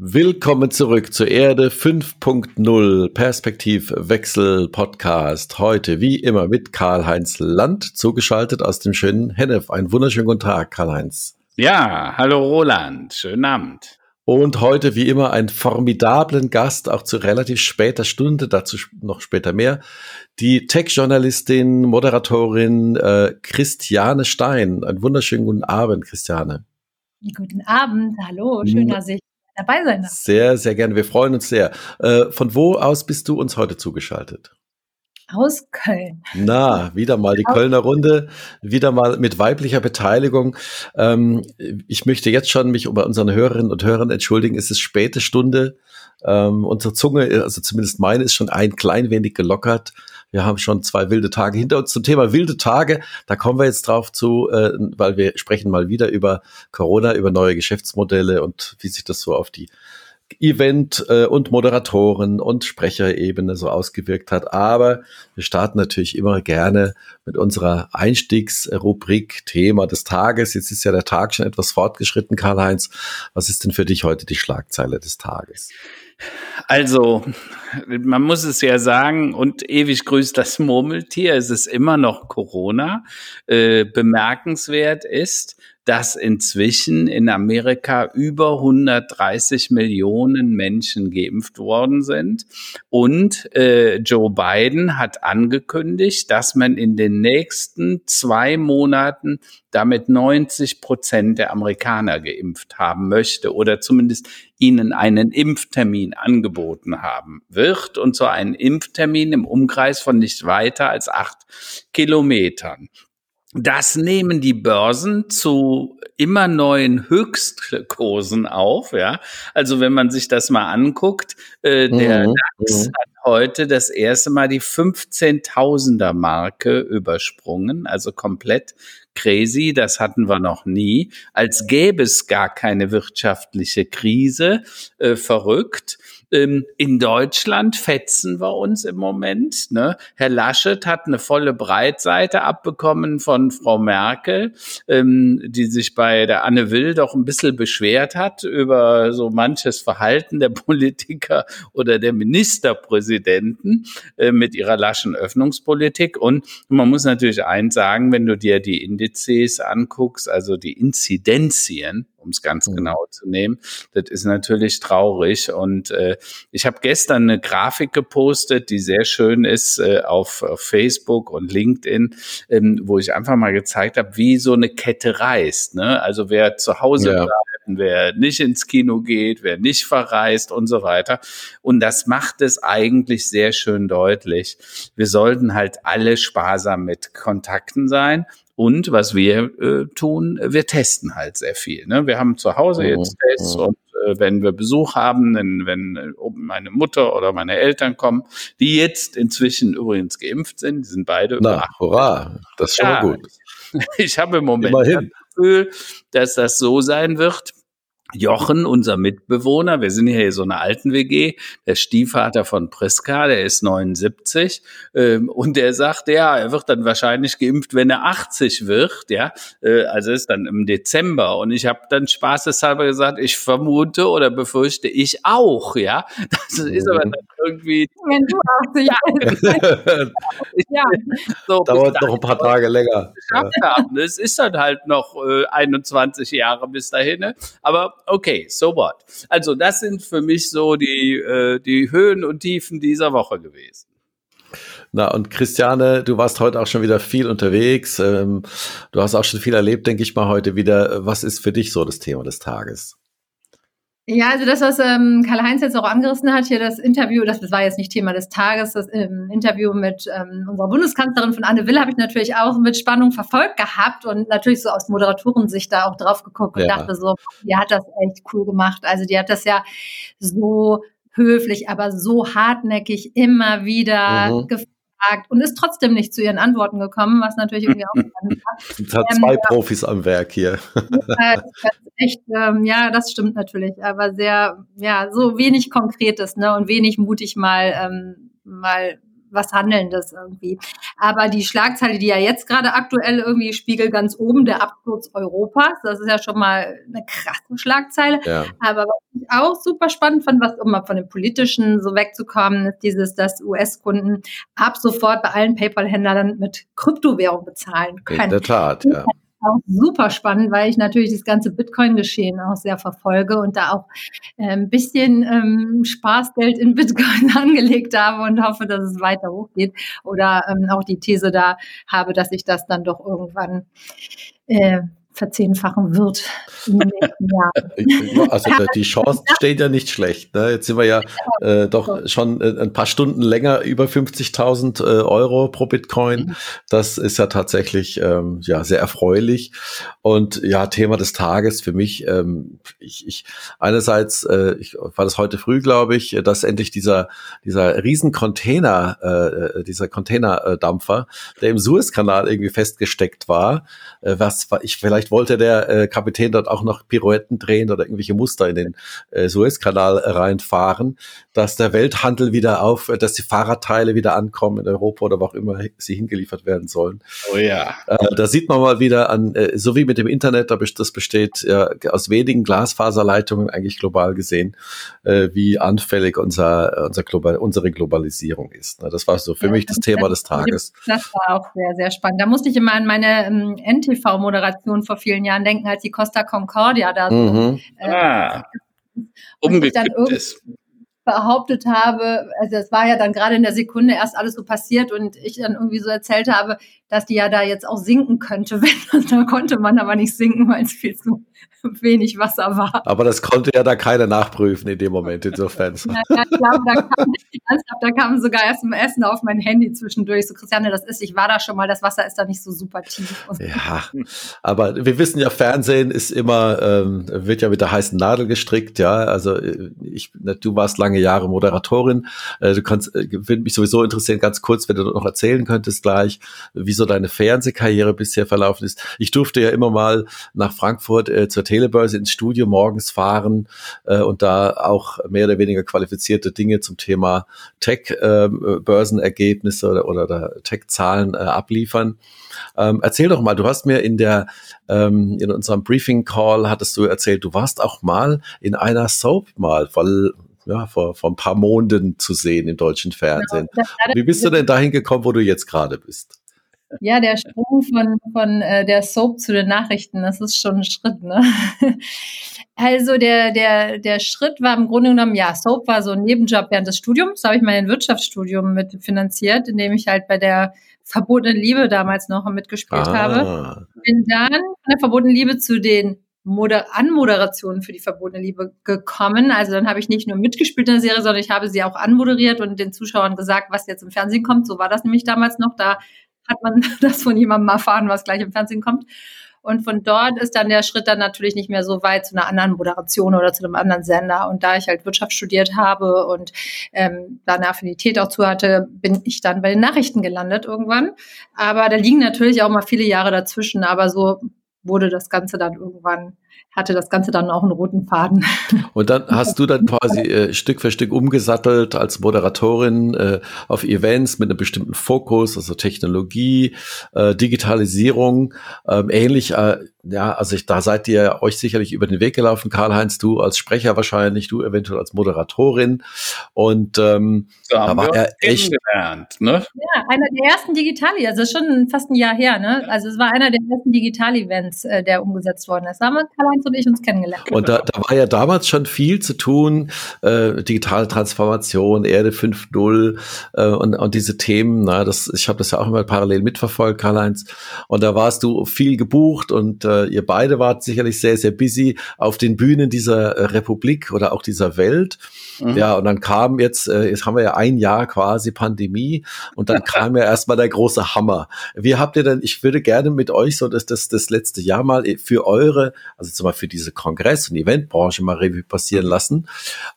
Willkommen zurück zur Erde 5.0 Perspektivwechsel Podcast. Heute wie immer mit Karl-Heinz Land zugeschaltet aus dem schönen Hennef. Einen wunderschönen guten Tag, Karl-Heinz. Ja, hallo Roland, schönen Abend. Und heute wie immer einen formidablen Gast, auch zu relativ später Stunde, dazu noch später mehr, die Tech-Journalistin, Moderatorin äh, Christiane Stein. Einen wunderschönen guten Abend, Christiane. Guten Abend, hallo, schön, dass ich dabei sein darf. Sehr, sehr gerne. Wir freuen uns sehr. Äh, von wo aus bist du uns heute zugeschaltet? Aus Köln. Na, wieder mal die Aus Kölner Runde, wieder mal mit weiblicher Beteiligung. Ähm, ich möchte jetzt schon mich bei unseren Hörerinnen und Hörern entschuldigen. Es ist späte Stunde. Ähm, unsere Zunge, also zumindest meine, ist schon ein klein wenig gelockert. Wir haben schon zwei wilde Tage hinter uns. Zum Thema wilde Tage, da kommen wir jetzt drauf zu, äh, weil wir sprechen mal wieder über Corona, über neue Geschäftsmodelle und wie sich das so auf die Event- äh, und Moderatoren und Sprecherebene so ausgewirkt hat. Aber wir starten natürlich immer gerne mit unserer Einstiegsrubrik Thema des Tages. Jetzt ist ja der Tag schon etwas fortgeschritten, Karl-Heinz. Was ist denn für dich heute die Schlagzeile des Tages? Also, man muss es ja sagen, und ewig grüßt das Murmeltier, es ist immer noch Corona. Äh, bemerkenswert ist, dass inzwischen in Amerika über 130 Millionen Menschen geimpft worden sind. Und äh, Joe Biden hat angekündigt, dass man in den nächsten zwei Monaten damit 90 Prozent der Amerikaner geimpft haben möchte oder zumindest ihnen einen Impftermin angeboten haben wird und so einen Impftermin im Umkreis von nicht weiter als acht Kilometern. Das nehmen die Börsen zu immer neuen Höchstkursen auf, ja. Also wenn man sich das mal anguckt, äh, der mhm. DAX mhm. hat heute das erste Mal die 15.000er Marke übersprungen, also komplett crazy, das hatten wir noch nie, als gäbe es gar keine wirtschaftliche Krise, äh, verrückt. Ähm, in Deutschland fetzen wir uns im Moment. Ne? Herr Laschet hat eine volle Breitseite abbekommen von Frau Merkel, ähm, die sich bei der Anne Will doch ein bisschen beschwert hat über so manches Verhalten der Politiker oder der Ministerpräsidenten äh, mit ihrer laschen Öffnungspolitik. Und man muss natürlich eins sagen, wenn du dir die Indizes anguckst, also die Inzidenzien, um es ganz mhm. genau zu nehmen. Das ist natürlich traurig. Und äh, ich habe gestern eine Grafik gepostet, die sehr schön ist äh, auf, auf Facebook und LinkedIn, ähm, wo ich einfach mal gezeigt habe, wie so eine Kette reist. Ne? Also wer zu Hause ja. bleibt, wer nicht ins Kino geht, wer nicht verreist und so weiter. Und das macht es eigentlich sehr schön deutlich. Wir sollten halt alle sparsam mit Kontakten sein und was wir äh, tun, wir testen halt sehr viel. Ne? Wir haben zu Hause mhm. jetzt Tests mhm. und äh, wenn wir Besuch haben, wenn, wenn äh, meine Mutter oder meine Eltern kommen, die jetzt inzwischen übrigens geimpft sind, die sind beide Na, über hurra, das ist schon ja, mal gut. Ich habe im Moment Immerhin. das Gefühl, dass das so sein wird, Jochen, unser Mitbewohner, wir sind hier so eine alten WG, der Stiefvater von Priska, der ist 79 ähm, und der sagt, ja, er wird dann wahrscheinlich geimpft, wenn er 80 wird, ja, äh, also ist dann im Dezember und ich habe dann spaßeshalber gesagt, ich vermute oder befürchte ich auch, ja, das ist aber dann irgendwie wenn du 80 ja, ja. So, dauert noch ein paar Tage länger. Ja. Es ist dann halt noch äh, 21 Jahre bis dahin, ne? aber okay, so what. Also das sind für mich so die, äh, die Höhen und Tiefen dieser Woche gewesen. Na, und Christiane, du warst heute auch schon wieder viel unterwegs. Ähm, du hast auch schon viel erlebt, denke ich mal, heute wieder. Was ist für dich so das Thema des Tages? Ja, also das, was ähm, Karl-Heinz jetzt auch angerissen hat, hier das Interview, das, das war jetzt nicht Thema des Tages, das ähm, Interview mit ähm, unserer Bundeskanzlerin von Anne Will habe ich natürlich auch mit Spannung verfolgt gehabt und natürlich so aus Moderatorensicht da auch drauf geguckt und ja. dachte so, die hat das echt cool gemacht. Also die hat das ja so höflich, aber so hartnäckig immer wieder mhm gefragt und ist trotzdem nicht zu ihren Antworten gekommen, was natürlich irgendwie auch spannend war. Es hat zwei ähm, Profis am Werk hier. Das echt, ähm, ja, das stimmt natürlich, aber sehr, ja, so wenig Konkretes, ne, und wenig mutig mal, ähm, mal was Handelndes irgendwie. Aber die Schlagzeile, die ja jetzt gerade aktuell irgendwie spiegelt, ganz oben, der Absturz Europas, das ist ja schon mal eine krasse Schlagzeile. Ja. Aber was ich auch super spannend fand, was um mal von dem Politischen so wegzukommen, ist dieses, dass US-Kunden ab sofort bei allen PayPal-Händlern mit Kryptowährung bezahlen können. In der Tat, ja auch super spannend, weil ich natürlich das ganze Bitcoin-Geschehen auch sehr verfolge und da auch ein bisschen ähm, Spaßgeld in Bitcoin angelegt habe und hoffe, dass es weiter hochgeht. Oder ähm, auch die These da habe, dass ich das dann doch irgendwann äh, verzehnfachen wird in den nächsten Jahren. Also die Chance steht ja nicht schlecht. Ne? Jetzt sind wir ja äh, doch schon äh, ein paar Stunden länger über 50.000 äh, Euro pro Bitcoin. Mhm. Das ist ja tatsächlich ähm, ja sehr erfreulich. Und ja, Thema des Tages für mich. Ähm, ich, ich einerseits, äh, ich war das heute früh, glaube ich, dass endlich dieser dieser riesen Container, äh, dieser Containerdampfer, der im Suezkanal irgendwie festgesteckt war, äh, was ich vielleicht Vielleicht wollte der äh, Kapitän dort auch noch Pirouetten drehen oder irgendwelche Muster in den äh, Suezkanal reinfahren, dass der Welthandel wieder auf, dass die Fahrradteile wieder ankommen in Europa oder wo auch immer sie hingeliefert werden sollen. Oh ja. Äh, da sieht man mal wieder an, äh, so wie mit dem Internet, das besteht ja, aus wenigen Glasfaserleitungen eigentlich global gesehen, äh, wie anfällig unser, unser Global, unsere Globalisierung ist. Das war so für ja, mich das Thema des Tages. Das war auch sehr, sehr spannend. Da musste ich immer an meine ähm, NTV-Moderation vor vielen Jahren denken, als die Costa Concordia da so mhm. äh, ah, umgekippt ist behauptet habe, also es war ja dann gerade in der Sekunde erst alles so passiert und ich dann irgendwie so erzählt habe, dass die ja da jetzt auch sinken könnte, wenn da konnte man aber nicht sinken, weil es viel zu wenig Wasser war. Aber das konnte ja da keiner nachprüfen in dem Moment, insofern. ja, ja, ich glaube, da kam, da kam sogar erst im Essen auf mein Handy zwischendurch. So, Christiane, das ist, ich war da schon mal, das Wasser ist da nicht so super tief. Ja, aber wir wissen ja, Fernsehen ist immer, ähm, wird ja mit der heißen Nadel gestrickt, ja. Also äh, ich, du warst lange Jahre Moderatorin. Äh, du kannst, äh, würde mich sowieso interessieren, ganz kurz, wenn du noch erzählen könntest gleich, wie so deine Fernsehkarriere bisher verlaufen ist. Ich durfte ja immer mal nach Frankfurt äh, zur Telebörse ins Studio morgens fahren äh, und da auch mehr oder weniger qualifizierte Dinge zum Thema Tech-Börsenergebnisse ähm, äh, oder, oder Tech-Zahlen äh, abliefern. Ähm, erzähl doch mal, du hast mir in der ähm, in unserem Briefing Call hattest du erzählt, du warst auch mal in einer Soap mal, weil ja, vor, vor ein paar Monaten zu sehen im deutschen Fernsehen. Genau, Wie bist du denn dahin gekommen, wo du jetzt gerade bist? Ja, der Sprung von, von äh, der Soap zu den Nachrichten, das ist schon ein Schritt, ne? Also der, der, der Schritt war im Grunde genommen, ja, Soap war so ein Nebenjob während des Studiums. Da habe ich mein Wirtschaftsstudium mit finanziert, indem ich halt bei der verbotenen Liebe damals noch mitgespielt ah. habe. Bin dann von der verbotenen Liebe zu den Moder Anmoderationen für die verbotene Liebe gekommen. Also dann habe ich nicht nur mitgespielt in der Serie, sondern ich habe sie auch anmoderiert und den Zuschauern gesagt, was jetzt im Fernsehen kommt. So war das nämlich damals noch. Da hat man das von jemandem erfahren, was gleich im Fernsehen kommt. Und von dort ist dann der Schritt dann natürlich nicht mehr so weit zu einer anderen Moderation oder zu einem anderen Sender. Und da ich halt Wirtschaft studiert habe und ähm, da eine Affinität auch zu hatte, bin ich dann bei den Nachrichten gelandet irgendwann. Aber da liegen natürlich auch mal viele Jahre dazwischen. Aber so wurde das Ganze dann irgendwann hatte das Ganze dann auch einen roten Faden. Und dann hast du dann quasi äh, Stück für Stück umgesattelt als Moderatorin äh, auf Events mit einem bestimmten Fokus, also Technologie, äh, Digitalisierung, ähm, ähnlich äh, ja, also ich, da seid ihr euch sicherlich über den Weg gelaufen, Karl-Heinz, du als Sprecher wahrscheinlich, du eventuell als Moderatorin. Und ähm, da, da war er echt. Ne? Ja, einer der ersten Digitali, also schon fast ein Jahr her, ne? Also es war einer der ersten Digital-Events, äh, der umgesetzt worden ist. Da haben Karl-Heinz und ich uns kennengelernt. Und da, da war ja damals schon viel zu tun, äh, digitale Transformation, Erde 5.0 äh, und, und diese Themen. Na, das, ich habe das ja auch immer parallel mitverfolgt, Karl-Heinz. Und da warst du viel gebucht und äh, ihr beide wart sicherlich sehr, sehr busy auf den Bühnen dieser äh, Republik oder auch dieser Welt. Mhm. Ja, und dann kam jetzt, äh, jetzt haben wir ja ein Jahr quasi Pandemie und dann kam ja erstmal der große Hammer. Wie habt ihr denn, ich würde gerne mit euch so das, das, das letzte Jahr mal für eure, also zum Beispiel für diese Kongress- und Eventbranche mal Revue passieren lassen.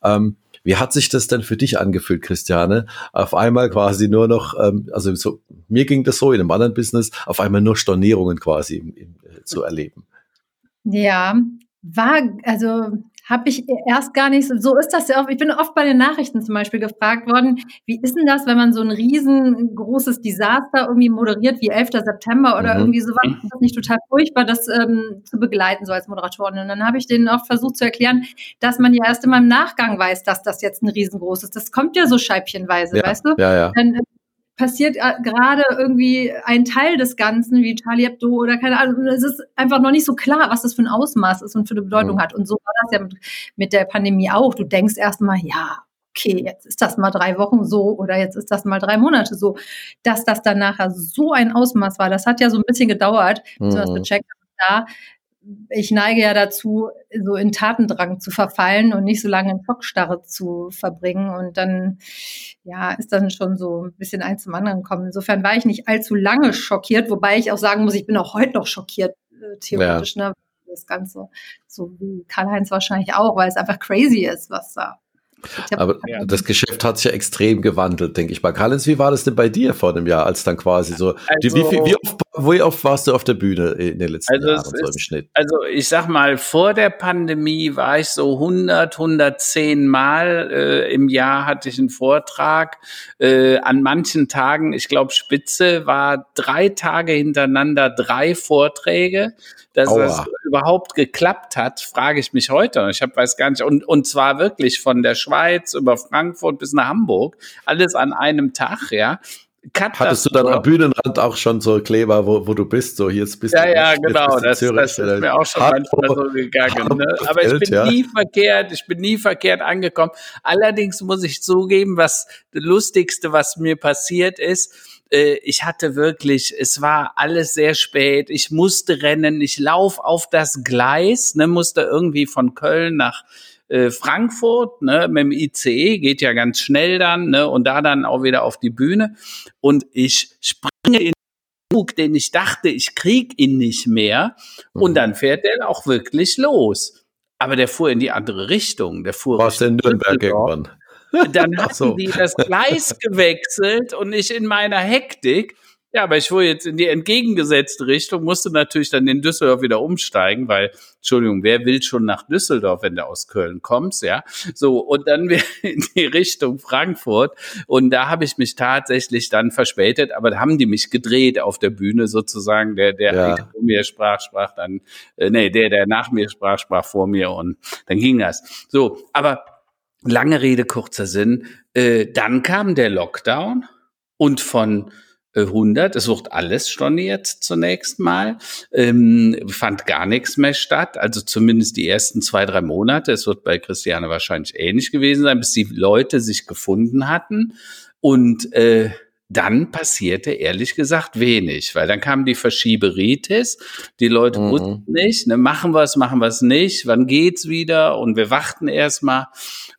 Ähm, wie hat sich das denn für dich angefühlt, Christiane? Auf einmal quasi nur noch, ähm, also so, mir ging das so in einem anderen Business, auf einmal nur Stornierungen quasi im, im, äh, zu erleben. Ja, war, also habe ich erst gar nicht so, so ist das ja oft. Ich bin oft bei den Nachrichten zum Beispiel gefragt worden, wie ist denn das, wenn man so ein riesengroßes Desaster irgendwie moderiert wie 11. September oder mhm. irgendwie sowas? Ist das nicht total furchtbar, das ähm, zu begleiten, so als Moderatorin? Und dann habe ich denen oft versucht zu erklären, dass man ja erst immer im Nachgang weiß, dass das jetzt ein riesengroßes, das kommt ja so scheibchenweise, ja, weißt du? Ja, ja. Dann, äh, passiert äh, gerade irgendwie ein Teil des Ganzen, wie Charlie Hebdo oder keine Ahnung. Es ist einfach noch nicht so klar, was das für ein Ausmaß ist und für eine Bedeutung mhm. hat. Und so war das ja mit, mit der Pandemie auch. Du denkst erstmal, ja, okay, jetzt ist das mal drei Wochen so oder jetzt ist das mal drei Monate so. Dass das dann nachher so ein Ausmaß war, das hat ja so ein bisschen gedauert, mhm. bis wir das gecheckt haben. Da ich neige ja dazu, so in Tatendrang zu verfallen und nicht so lange in Schockstarre zu verbringen. Und dann, ja, ist dann schon so ein bisschen eins zum anderen gekommen. Insofern war ich nicht allzu lange schockiert, wobei ich auch sagen muss, ich bin auch heute noch schockiert, äh, theoretisch, ja. ne? Das Ganze, so wie Karl-Heinz wahrscheinlich auch, weil es einfach crazy ist, was da aber das Geschäft hat sich ja extrem gewandelt, denke ich mal. Karl-Heinz, wie war das denn bei dir vor einem Jahr, als dann quasi so, also, wie, wie, oft, wie, oft, warst du auf der Bühne in den letzten also Jahren so im Schnitt? Also ich sag mal, vor der Pandemie war ich so 100, 110 Mal äh, im Jahr hatte ich einen Vortrag. Äh, an manchen Tagen, ich glaube Spitze, war drei Tage hintereinander drei Vorträge. Dass Aua. das überhaupt geklappt hat, frage ich mich heute. Ich hab, weiß gar nicht. Und, und zwar wirklich von der Schweiz über Frankfurt bis nach Hamburg. Alles an einem Tag, ja. Hattest du dann am Bühnenrand auch schon so Kleber, wo, wo du bist? So, hier bist ja, du. Ja, genau. Das, das, ist mir auch schon manchmal so gegangen. Ne? Aber ich bin ja. nie verkehrt, ich bin nie verkehrt angekommen. Allerdings muss ich zugeben, was das Lustigste, was mir passiert ist, äh, ich hatte wirklich, es war alles sehr spät, ich musste rennen, ich lauf auf das Gleis, ne, musste irgendwie von Köln nach äh, Frankfurt, ne, mit dem ICE, geht ja ganz schnell dann, ne, und da dann auch wieder auf die Bühne. Und ich springe in den Zug, den ich dachte, ich krieg ihn nicht mehr. Und mhm. dann fährt der auch wirklich los. Aber der fuhr in die andere Richtung. Der fuhr. Warst in Nürnberg irgendwann? Dann hatten so. die das Gleis gewechselt und ich in meiner Hektik. Ja, aber ich fuhr jetzt in die entgegengesetzte Richtung, musste natürlich dann in Düsseldorf wieder umsteigen, weil, Entschuldigung, wer will schon nach Düsseldorf, wenn du aus Köln kommst, ja? So, und dann in die Richtung Frankfurt. Und da habe ich mich tatsächlich dann verspätet, aber da haben die mich gedreht auf der Bühne sozusagen. Der, der ja. vor mir sprach, sprach dann, äh, nee, der, der nach mir sprach, sprach vor mir und dann ging das. So, aber Lange Rede, kurzer Sinn. Äh, dann kam der Lockdown und von 100, äh, es wird alles storniert zunächst mal, ähm, fand gar nichts mehr statt, also zumindest die ersten zwei, drei Monate. Es wird bei Christiane wahrscheinlich ähnlich gewesen sein, bis die Leute sich gefunden hatten. Und äh, dann passierte ehrlich gesagt wenig, weil dann kam die Verschieberitis. Die Leute mhm. wussten nicht, ne, machen wir es, machen wir es nicht, wann geht's wieder und wir warten erstmal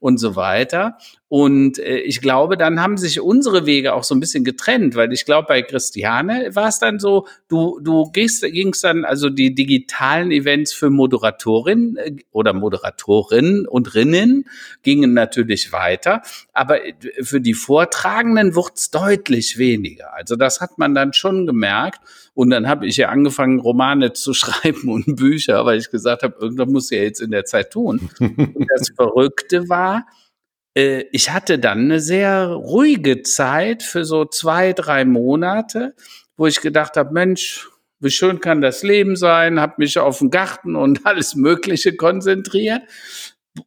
und so weiter. Und äh, ich glaube, dann haben sich unsere Wege auch so ein bisschen getrennt, weil ich glaube, bei Christiane war es dann so, du, du gehst, gingst dann, also die digitalen Events für Moderatorin äh, oder Moderatorinnen und Rinnen gingen natürlich weiter, aber äh, für die Vortragenden wurde es deutlich weniger. Also das hat man dann schon gemerkt. Und dann habe ich ja angefangen, Romane zu schreiben und Bücher, weil ich gesagt habe, irgendwann muss ich ja jetzt in der Zeit tun. Und das Verrückte war, äh, ich hatte dann eine sehr ruhige Zeit für so zwei, drei Monate, wo ich gedacht habe, Mensch, wie schön kann das Leben sein, habe mich auf den Garten und alles Mögliche konzentriert.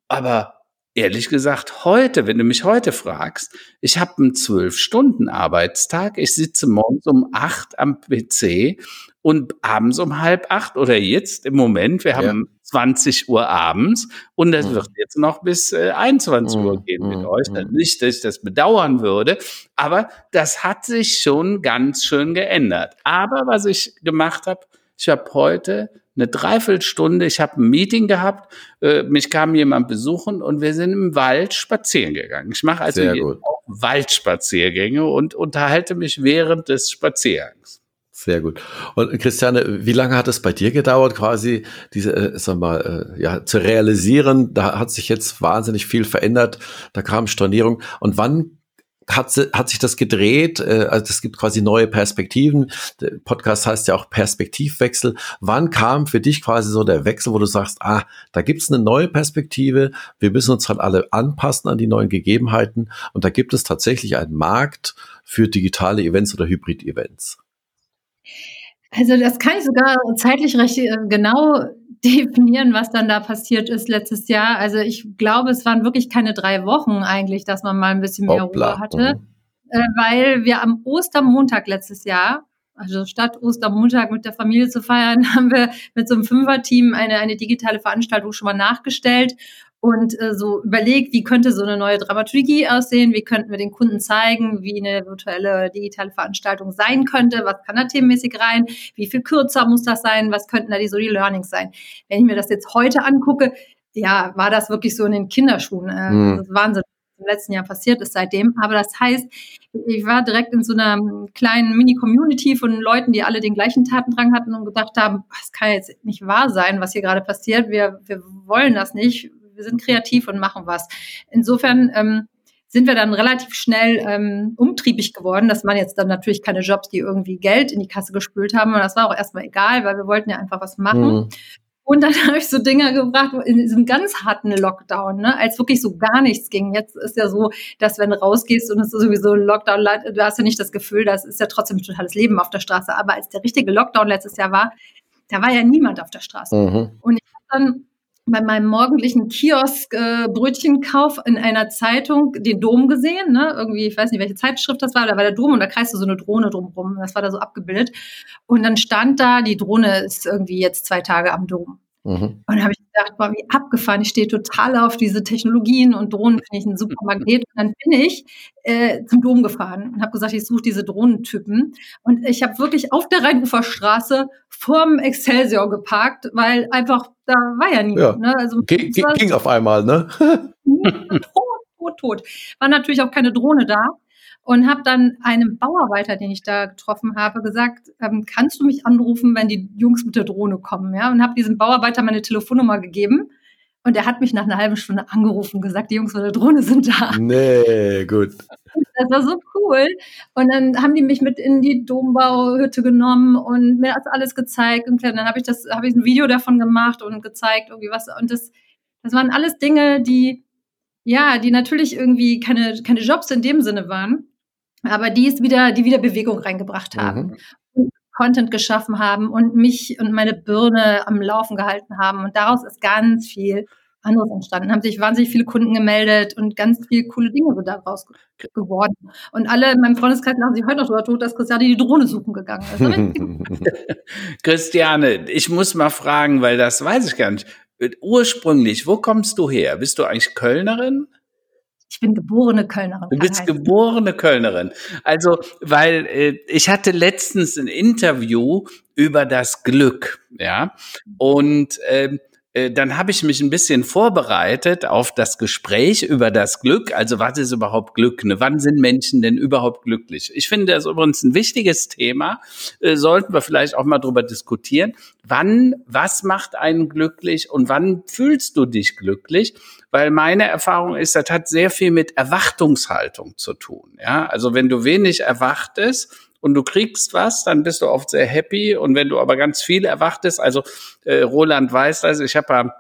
Aber ehrlich gesagt, heute, wenn du mich heute fragst, ich habe einen zwölf-Stunden-Arbeitstag. Ich sitze morgens um acht am PC und abends um halb acht oder jetzt im Moment, wir haben 20 Uhr abends und das mhm. wird jetzt noch bis äh, 21 Uhr mhm. gehen mit mhm. euch. Mhm. Nicht, dass ich das bedauern würde, aber das hat sich schon ganz schön geändert. Aber was ich gemacht habe, ich habe heute eine Dreiviertelstunde, ich habe ein Meeting gehabt, äh, mich kam jemand besuchen und wir sind im Wald spazieren gegangen. Ich mache also auch Waldspaziergänge und unterhalte mich während des Spaziergangs. Sehr gut. Und Christiane, wie lange hat es bei dir gedauert, quasi diese, äh, sag mal, äh, ja, zu realisieren? Da hat sich jetzt wahnsinnig viel verändert. Da kam Stornierung. Und wann hat, hat sich das gedreht? Äh, also es gibt quasi neue Perspektiven. Der Podcast heißt ja auch Perspektivwechsel. Wann kam für dich quasi so der Wechsel, wo du sagst, ah, da gibt's eine neue Perspektive. Wir müssen uns halt alle anpassen an die neuen Gegebenheiten. Und da gibt es tatsächlich einen Markt für digitale Events oder Hybrid-Events. Also das kann ich sogar zeitlich recht äh, genau definieren, was dann da passiert ist letztes Jahr. Also ich glaube, es waren wirklich keine drei Wochen eigentlich, dass man mal ein bisschen mehr Hoppla. Ruhe hatte, mhm. äh, weil wir am Ostermontag letztes Jahr, also statt Ostermontag mit der Familie zu feiern, haben wir mit so einem Fünfer-Team eine, eine digitale Veranstaltung schon mal nachgestellt und äh, so überlegt, wie könnte so eine neue Dramaturgie aussehen, wie könnten wir den Kunden zeigen, wie eine virtuelle digitale Veranstaltung sein könnte, was kann da themenmäßig rein, wie viel kürzer muss das sein, was könnten da die so die Learnings sein. Wenn ich mir das jetzt heute angucke, ja, war das wirklich so in den Kinderschuhen. Äh, mhm. Das ist Wahnsinn im letzten Jahr passiert ist seitdem. Aber das heißt, ich war direkt in so einer kleinen Mini-Community von Leuten, die alle den gleichen Tatendrang hatten und gedacht haben, das kann jetzt nicht wahr sein, was hier gerade passiert. Wir, wir wollen das nicht wir sind kreativ und machen was. Insofern ähm, sind wir dann relativ schnell ähm, umtriebig geworden. Das waren jetzt dann natürlich keine Jobs, die irgendwie Geld in die Kasse gespült haben. Und das war auch erstmal egal, weil wir wollten ja einfach was machen. Mhm. Und dann habe ich so Dinge gebracht in diesem ganz harten Lockdown, ne, als wirklich so gar nichts ging. Jetzt ist ja so, dass wenn du rausgehst und es ist sowieso ein Lockdown, du hast ja nicht das Gefühl, das ist ja trotzdem totales Leben auf der Straße. Aber als der richtige Lockdown letztes Jahr war, da war ja niemand auf der Straße. Mhm. Und ich habe dann bei meinem morgendlichen Kiosk äh, in einer Zeitung den Dom gesehen, ne? Irgendwie, ich weiß nicht, welche Zeitschrift das war, da war der Dom und da kreiste so eine Drohne drumrum. Das war da so abgebildet. Und dann stand da, die Drohne ist irgendwie jetzt zwei Tage am Dom. Mhm. Und da habe ich gedacht, boah, wie abgefahren. Ich stehe total auf diese Technologien und Drohnen finde ich ein super Magnet. Und dann bin ich äh, zum Dom gefahren und habe gesagt, ich suche diese Drohnentypen. Und ich habe wirklich auf der Rheinuferstraße vorm Excelsior geparkt, weil einfach, da war ja niemand. Ja. Ne? Also, ging, ging auf einmal, ne? tot, tot, tot. War natürlich auch keine Drohne da und habe dann einem Bauarbeiter, den ich da getroffen habe, gesagt, ähm, kannst du mich anrufen, wenn die Jungs mit der Drohne kommen? Ja, und habe diesem Bauarbeiter meine Telefonnummer gegeben. Und er hat mich nach einer halben Stunde angerufen und gesagt, die Jungs mit der Drohne sind da. Nee, gut. Das war so cool. Und dann haben die mich mit in die Dombauhütte genommen und mir das alles gezeigt. Und dann habe ich das, habe ich ein Video davon gemacht und gezeigt, irgendwie was. Und das, das waren alles Dinge, die, ja, die natürlich irgendwie keine, keine Jobs in dem Sinne waren, aber die ist wieder, die wieder Bewegung reingebracht haben. Mhm. Content geschaffen haben und mich und meine Birne am Laufen gehalten haben. Und daraus ist ganz viel anderes entstanden. Haben sich wahnsinnig viele Kunden gemeldet und ganz viele coole Dinge sind daraus geworden. Und alle in meinem Freundeskreis haben sich heute noch darüber tot, dass Christiane die Drohne suchen gegangen ist. Christiane, ich muss mal fragen, weil das weiß ich gar nicht. Ursprünglich, wo kommst du her? Bist du eigentlich Kölnerin? Ich bin geborene Kölnerin. Du bist geborene Kölnerin. Also, weil äh, ich hatte letztens ein Interview über das Glück, ja, und ähm, äh, dann habe ich mich ein bisschen vorbereitet auf das Gespräch über das Glück. Also was ist überhaupt Glück? Ne? Wann sind Menschen denn überhaupt glücklich? Ich finde das übrigens ein wichtiges Thema. Äh, sollten wir vielleicht auch mal drüber diskutieren. Wann, was macht einen glücklich und wann fühlst du dich glücklich? Weil meine Erfahrung ist, das hat sehr viel mit Erwartungshaltung zu tun. Ja, also wenn du wenig erwartest, und du kriegst was, dann bist du oft sehr happy. Und wenn du aber ganz viel erwartest, also äh, Roland weiß das, ich habe ja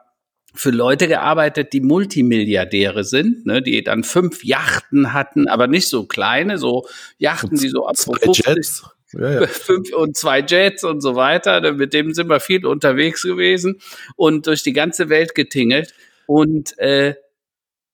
für Leute gearbeitet, die Multimilliardäre sind, ne, die dann fünf Yachten hatten, aber nicht so kleine, so Yachten, die so ab 50, ja, ja. fünf und zwei Jets und so weiter. Mit dem sind wir viel unterwegs gewesen und durch die ganze Welt getingelt. Und äh,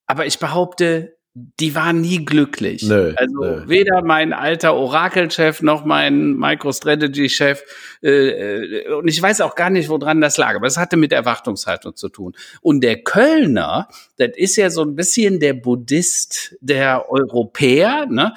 aber ich behaupte, die waren nie glücklich. Nö, also nö. weder mein alter Orakelchef noch mein MicroStrategy-Chef. Äh, äh, und ich weiß auch gar nicht, woran das lag. Aber es hatte mit Erwartungshaltung zu tun. Und der Kölner, das ist ja so ein bisschen der Buddhist der Europäer, ne?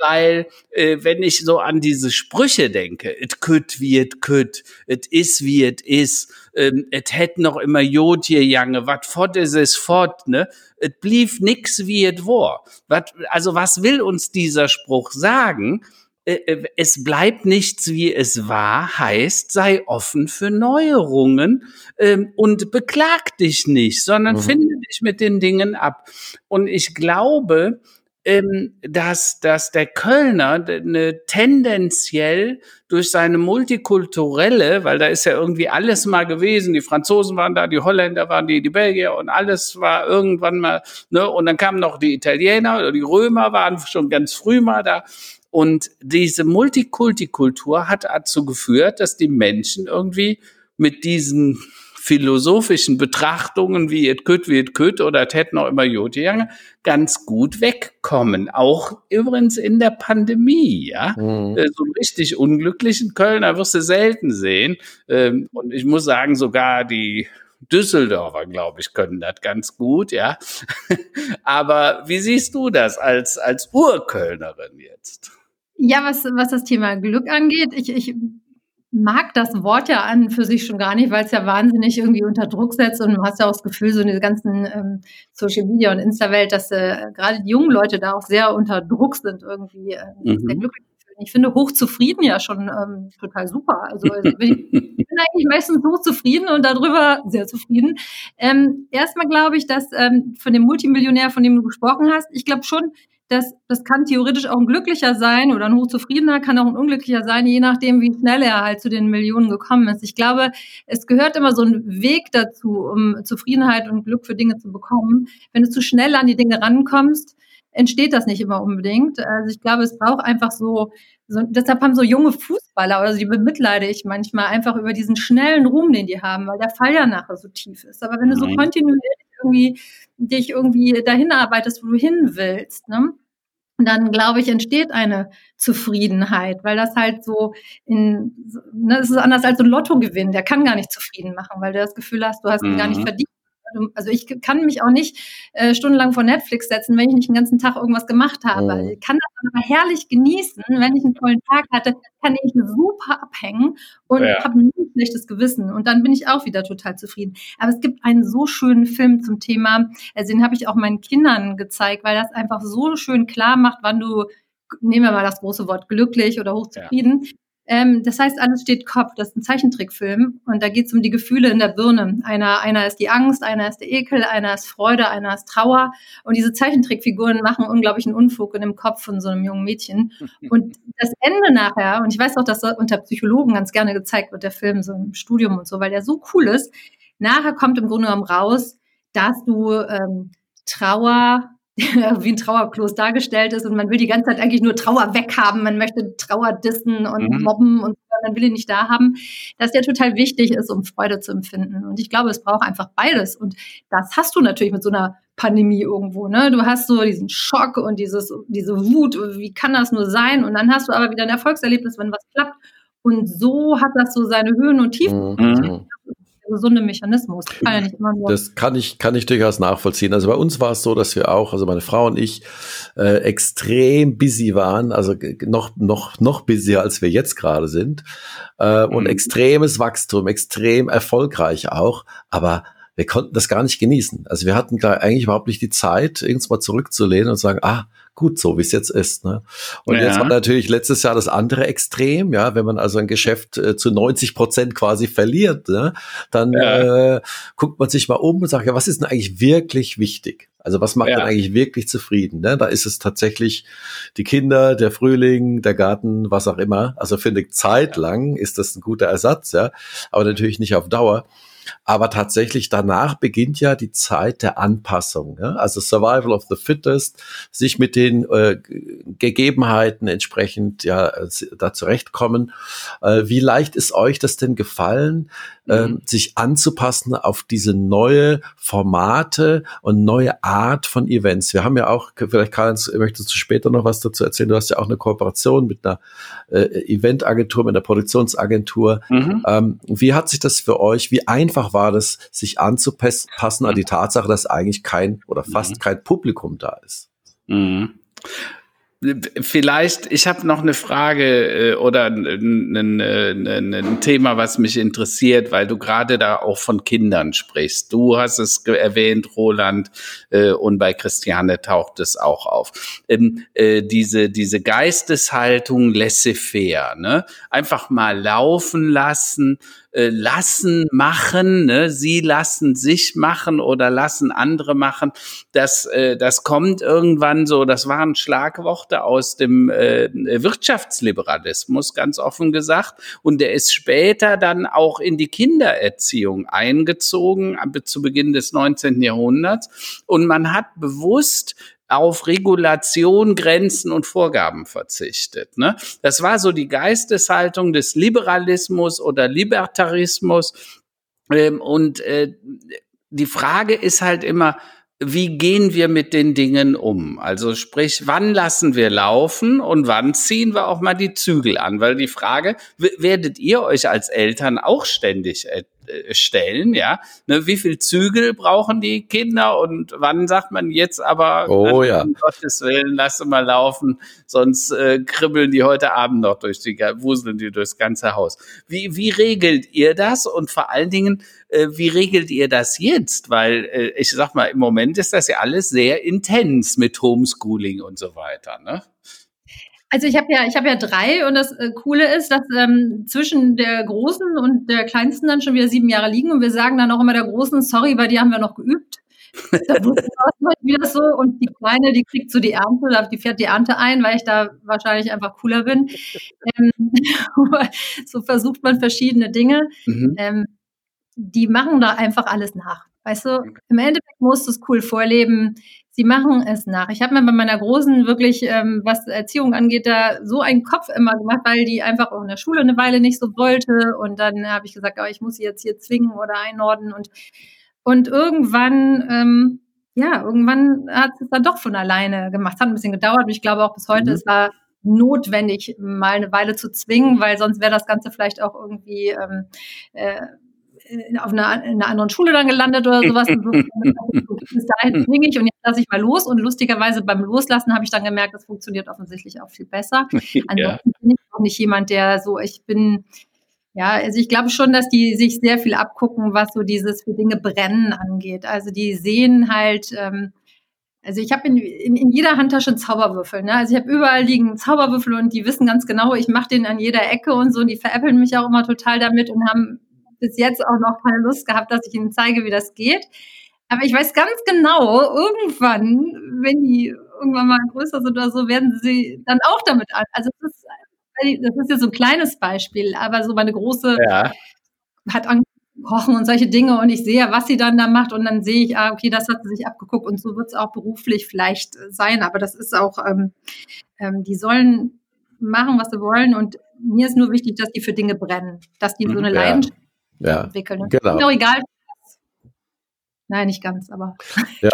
Weil äh, wenn ich so an diese Sprüche denke, it could wie it could, it is wie it is, ähm, et hätt noch immer Jod hier jange, wat fort is es fort, ne? Et blieb nix wie et war. Wat, also was will uns dieser Spruch sagen? Äh, äh, es bleibt nichts wie es war, heißt, sei offen für Neuerungen ähm, und beklag dich nicht, sondern mhm. finde dich mit den Dingen ab. Und ich glaube, ähm, dass, dass der Kölner eine tendenziell durch seine multikulturelle, weil da ist ja irgendwie alles mal gewesen, die Franzosen waren da, die Holländer waren die, die Belgier und alles war irgendwann mal, ne, und dann kamen noch die Italiener oder die Römer waren schon ganz früh mal da. Und diese Multikulti-Kultur hat dazu geführt, dass die Menschen irgendwie mit diesen philosophischen Betrachtungen wie et kütt, wie et kütt oder tät noch immer Jotiange ganz gut wegkommen. Auch übrigens in der Pandemie, ja. Mhm. Äh, so richtig unglücklichen Kölner wirst du selten sehen. Ähm, und ich muss sagen, sogar die Düsseldorfer, glaube ich, können das ganz gut, ja. Aber wie siehst du das als, als Urkölnerin jetzt? Ja, was, was das Thema Glück angeht, ich, ich mag das Wort ja an für sich schon gar nicht, weil es ja wahnsinnig irgendwie unter Druck setzt und du hast ja auch das Gefühl, so in dieser ganzen ähm, Social Media und Insta-Welt, dass äh, gerade die jungen Leute da auch sehr unter Druck sind, irgendwie äh, mhm. sehr glücklich Ich finde hochzufrieden ja schon ähm, total super. Also, also bin ich, bin eigentlich meistens hochzufrieden und darüber sehr zufrieden. Ähm, erstmal glaube ich, dass ähm, von dem Multimillionär, von dem du gesprochen hast, ich glaube schon, das, das kann theoretisch auch ein glücklicher sein oder ein hochzufriedener kann auch ein unglücklicher sein, je nachdem, wie schnell er halt zu den Millionen gekommen ist. Ich glaube, es gehört immer so ein Weg dazu, um Zufriedenheit und Glück für Dinge zu bekommen. Wenn du zu schnell an die Dinge rankommst, entsteht das nicht immer unbedingt. Also ich glaube, es braucht einfach so, so deshalb haben so junge Fußballer, oder die bemitleide ich manchmal einfach über diesen schnellen Ruhm, den die haben, weil der Fall ja nachher so tief ist. Aber wenn du so kontinuierlich irgendwie dich irgendwie dahin arbeitest, wo du hin willst, ne? Und dann, glaube ich, entsteht eine Zufriedenheit, weil das halt so in, ne, es ist anders als ein Lottogewinn, der kann gar nicht zufrieden machen, weil du das Gefühl hast, du hast ihn gar nicht mhm. verdient. Also ich kann mich auch nicht äh, stundenlang vor Netflix setzen, wenn ich nicht den ganzen Tag irgendwas gemacht habe. Mhm. Ich kann das aber herrlich genießen. Wenn ich einen tollen Tag hatte, kann ich super abhängen und ja. habe nie ein schlechtes Gewissen. Und dann bin ich auch wieder total zufrieden. Aber es gibt einen so schönen Film zum Thema, also den habe ich auch meinen Kindern gezeigt, weil das einfach so schön klar macht, wann du nehmen wir mal das große Wort glücklich oder hochzufrieden, ja. Ähm, das heißt, alles steht Kopf. Das ist ein Zeichentrickfilm und da geht es um die Gefühle in der Birne. Einer, einer ist die Angst, einer ist der Ekel, einer ist Freude, einer ist Trauer. Und diese Zeichentrickfiguren machen unglaublichen Unfug in dem Kopf von so einem jungen Mädchen. Und das Ende nachher, und ich weiß auch, dass das unter Psychologen ganz gerne gezeigt wird, der Film, so im Studium und so, weil der so cool ist. Nachher kommt im Grunde genommen raus, dass du ähm, Trauer wie ein Trauerklos dargestellt ist und man will die ganze Zeit eigentlich nur Trauer weghaben, man möchte Trauer dissen und mhm. mobben und man will ihn nicht da haben, dass der total wichtig ist, um Freude zu empfinden. Und ich glaube, es braucht einfach beides. Und das hast du natürlich mit so einer Pandemie irgendwo. Ne? Du hast so diesen Schock und dieses, diese Wut, wie kann das nur sein? Und dann hast du aber wieder ein Erfolgserlebnis, wenn was klappt. Und so hat das so seine Höhen und Tiefen. Mhm gesunde Mechanismus. Kann ja nicht immer nur das kann ich, kann ich durchaus nachvollziehen. Also bei uns war es so, dass wir auch, also meine Frau und ich, äh, extrem busy waren, also noch, noch, noch busier, als wir jetzt gerade sind. Äh, und mhm. extremes Wachstum, extrem erfolgreich auch, aber wir konnten das gar nicht genießen. Also wir hatten gar eigentlich überhaupt nicht die Zeit, irgendwann mal zurückzulehnen und sagen, ah, gut so, wie es jetzt ist. Ne? Und ja. jetzt war natürlich letztes Jahr das andere Extrem, ja, wenn man also ein Geschäft äh, zu 90 Prozent quasi verliert, ne? dann ja. äh, guckt man sich mal um und sagt, ja, was ist denn eigentlich wirklich wichtig? Also was macht ja. dann eigentlich wirklich zufrieden? Ne? Da ist es tatsächlich die Kinder, der Frühling, der Garten, was auch immer. Also für eine Zeit lang ist das ein guter Ersatz, ja, aber natürlich nicht auf Dauer. Aber tatsächlich danach beginnt ja die Zeit der Anpassung. Ja? Also Survival of the Fittest, sich mit den äh, Gegebenheiten entsprechend ja da zurechtkommen. Äh, wie leicht ist euch das denn gefallen, äh, mhm. sich anzupassen auf diese neue Formate und neue Art von Events? Wir haben ja auch, vielleicht Karl, möchtest du später noch was dazu erzählen? Du hast ja auch eine Kooperation mit einer äh, Eventagentur, mit einer Produktionsagentur. Mhm. Ähm, wie hat sich das für euch, wie einfach war das, sich anzupassen an die Tatsache, dass eigentlich kein oder fast mhm. kein Publikum da ist? Vielleicht, ich habe noch eine Frage äh, oder ein, ein, Thema, was mich interessiert, weil du gerade da auch von Kindern sprichst. Du hast es erwähnt, Roland, äh, und bei Christiane taucht es auch auf. Ähm, äh, diese, diese Geisteshaltung laissez-faire, ne? einfach mal laufen lassen, äh, lassen machen, ne? sie lassen sich machen oder lassen andere machen. Das, äh, das kommt irgendwann so, das waren Schlagworte aus dem äh, Wirtschaftsliberalismus, ganz offen gesagt. Und der ist später dann auch in die Kindererziehung eingezogen, zu Beginn des 19. Jahrhunderts. Und man hat bewusst auf Regulation, Grenzen und Vorgaben verzichtet. Ne? Das war so die Geisteshaltung des Liberalismus oder Libertarismus. Ähm, und äh, die Frage ist halt immer, wie gehen wir mit den Dingen um? Also sprich, wann lassen wir laufen und wann ziehen wir auch mal die Zügel an? Weil die Frage, werdet ihr euch als Eltern auch ständig stellen, ja. Ne, wie viel Zügel brauchen die Kinder und wann sagt man jetzt aber, oh, ja. um Gottes Willen, lass mal laufen, sonst äh, kribbeln die heute Abend noch durch die, wuseln die durchs ganze Haus. Wie, wie regelt ihr das und vor allen Dingen, äh, wie regelt ihr das jetzt? Weil äh, ich sag mal, im Moment ist das ja alles sehr intens mit Homeschooling und so weiter, ne? Also ich habe ja, ich habe ja drei und das äh, Coole ist, dass ähm, zwischen der großen und der kleinsten dann schon wieder sieben Jahre liegen und wir sagen dann auch immer der großen, sorry, bei dir haben wir noch geübt. da wieder so und die kleine, die kriegt so die Ernte, die fährt die Ernte ein, weil ich da wahrscheinlich einfach cooler bin. Ähm, so versucht man verschiedene Dinge. Mhm. Ähm, die machen da einfach alles nach. Weißt du, im Endeffekt musst du es cool vorleben sie machen es nach. Ich habe mir bei meiner Großen wirklich, ähm, was Erziehung angeht, da so einen Kopf immer gemacht, weil die einfach auch in der Schule eine Weile nicht so wollte. Und dann habe ich gesagt, oh, ich muss sie jetzt hier zwingen oder einordnen. Und, und irgendwann, ähm, ja, irgendwann hat es dann doch von alleine gemacht. Es hat ein bisschen gedauert und ich glaube auch bis heute, mhm. es war notwendig, mal eine Weile zu zwingen, weil sonst wäre das Ganze vielleicht auch irgendwie ähm, äh, auf einer, in einer anderen Schule dann gelandet oder sowas. Und so, bis dahin zwinge ich und jetzt lasse ich mal los. Und lustigerweise beim Loslassen habe ich dann gemerkt, das funktioniert offensichtlich auch viel besser. Ansonsten ja. bin ich auch nicht jemand, der so, ich bin, ja, also ich glaube schon, dass die sich sehr viel abgucken, was so dieses für Dinge brennen angeht. Also die sehen halt, ähm, also ich habe in, in, in, jeder Handtasche einen Zauberwürfel. Ne? Also ich habe überall liegen Zauberwürfel und die wissen ganz genau, ich mache den an jeder Ecke und so. Und die veräppeln mich auch immer total damit und haben bis jetzt auch noch keine Lust gehabt, dass ich ihnen zeige, wie das geht. Aber ich weiß ganz genau, irgendwann, wenn die irgendwann mal größer sind oder so, werden sie dann auch damit an. Also das ist, das ist jetzt so ein kleines Beispiel, aber so meine große ja. hat angefangen kochen und solche Dinge und ich sehe, was sie dann da macht und dann sehe ich, ah, okay, das hat sie sich abgeguckt und so wird es auch beruflich vielleicht sein, aber das ist auch, ähm, ähm, die sollen machen, was sie wollen und mir ist nur wichtig, dass die für Dinge brennen, dass die so mhm, eine ja. Leidenschaft ja, entwickeln. Und genau. Ist auch egal. Nein, nicht ganz, aber ja.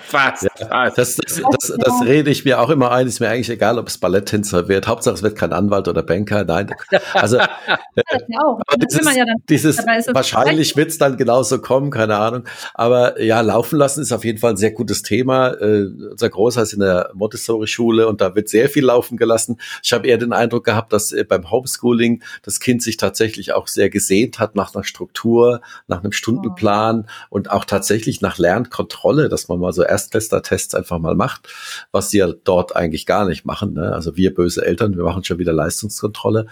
Fast. Ja. Das, das, das, das, rede ich mir auch immer ein. Ist mir eigentlich egal, ob es Balletttänzer wird. Hauptsache, es wird kein Anwalt oder Banker. Nein. Also, ja, dieses, ja dieses wahrscheinlich wird es dann genauso kommen, keine Ahnung. Aber ja, laufen lassen ist auf jeden Fall ein sehr gutes Thema. Äh, unser Großer ist in der Montessori-Schule und da wird sehr viel laufen gelassen. Ich habe eher den Eindruck gehabt, dass äh, beim Homeschooling das Kind sich tatsächlich auch sehr gesehnt hat nach einer Struktur, nach einem Stundenplan oh. und und auch tatsächlich nach Lernkontrolle, dass man mal so Erstklässler-Tests einfach mal macht, was sie ja dort eigentlich gar nicht machen. Ne? Also wir böse Eltern, wir machen schon wieder Leistungskontrolle.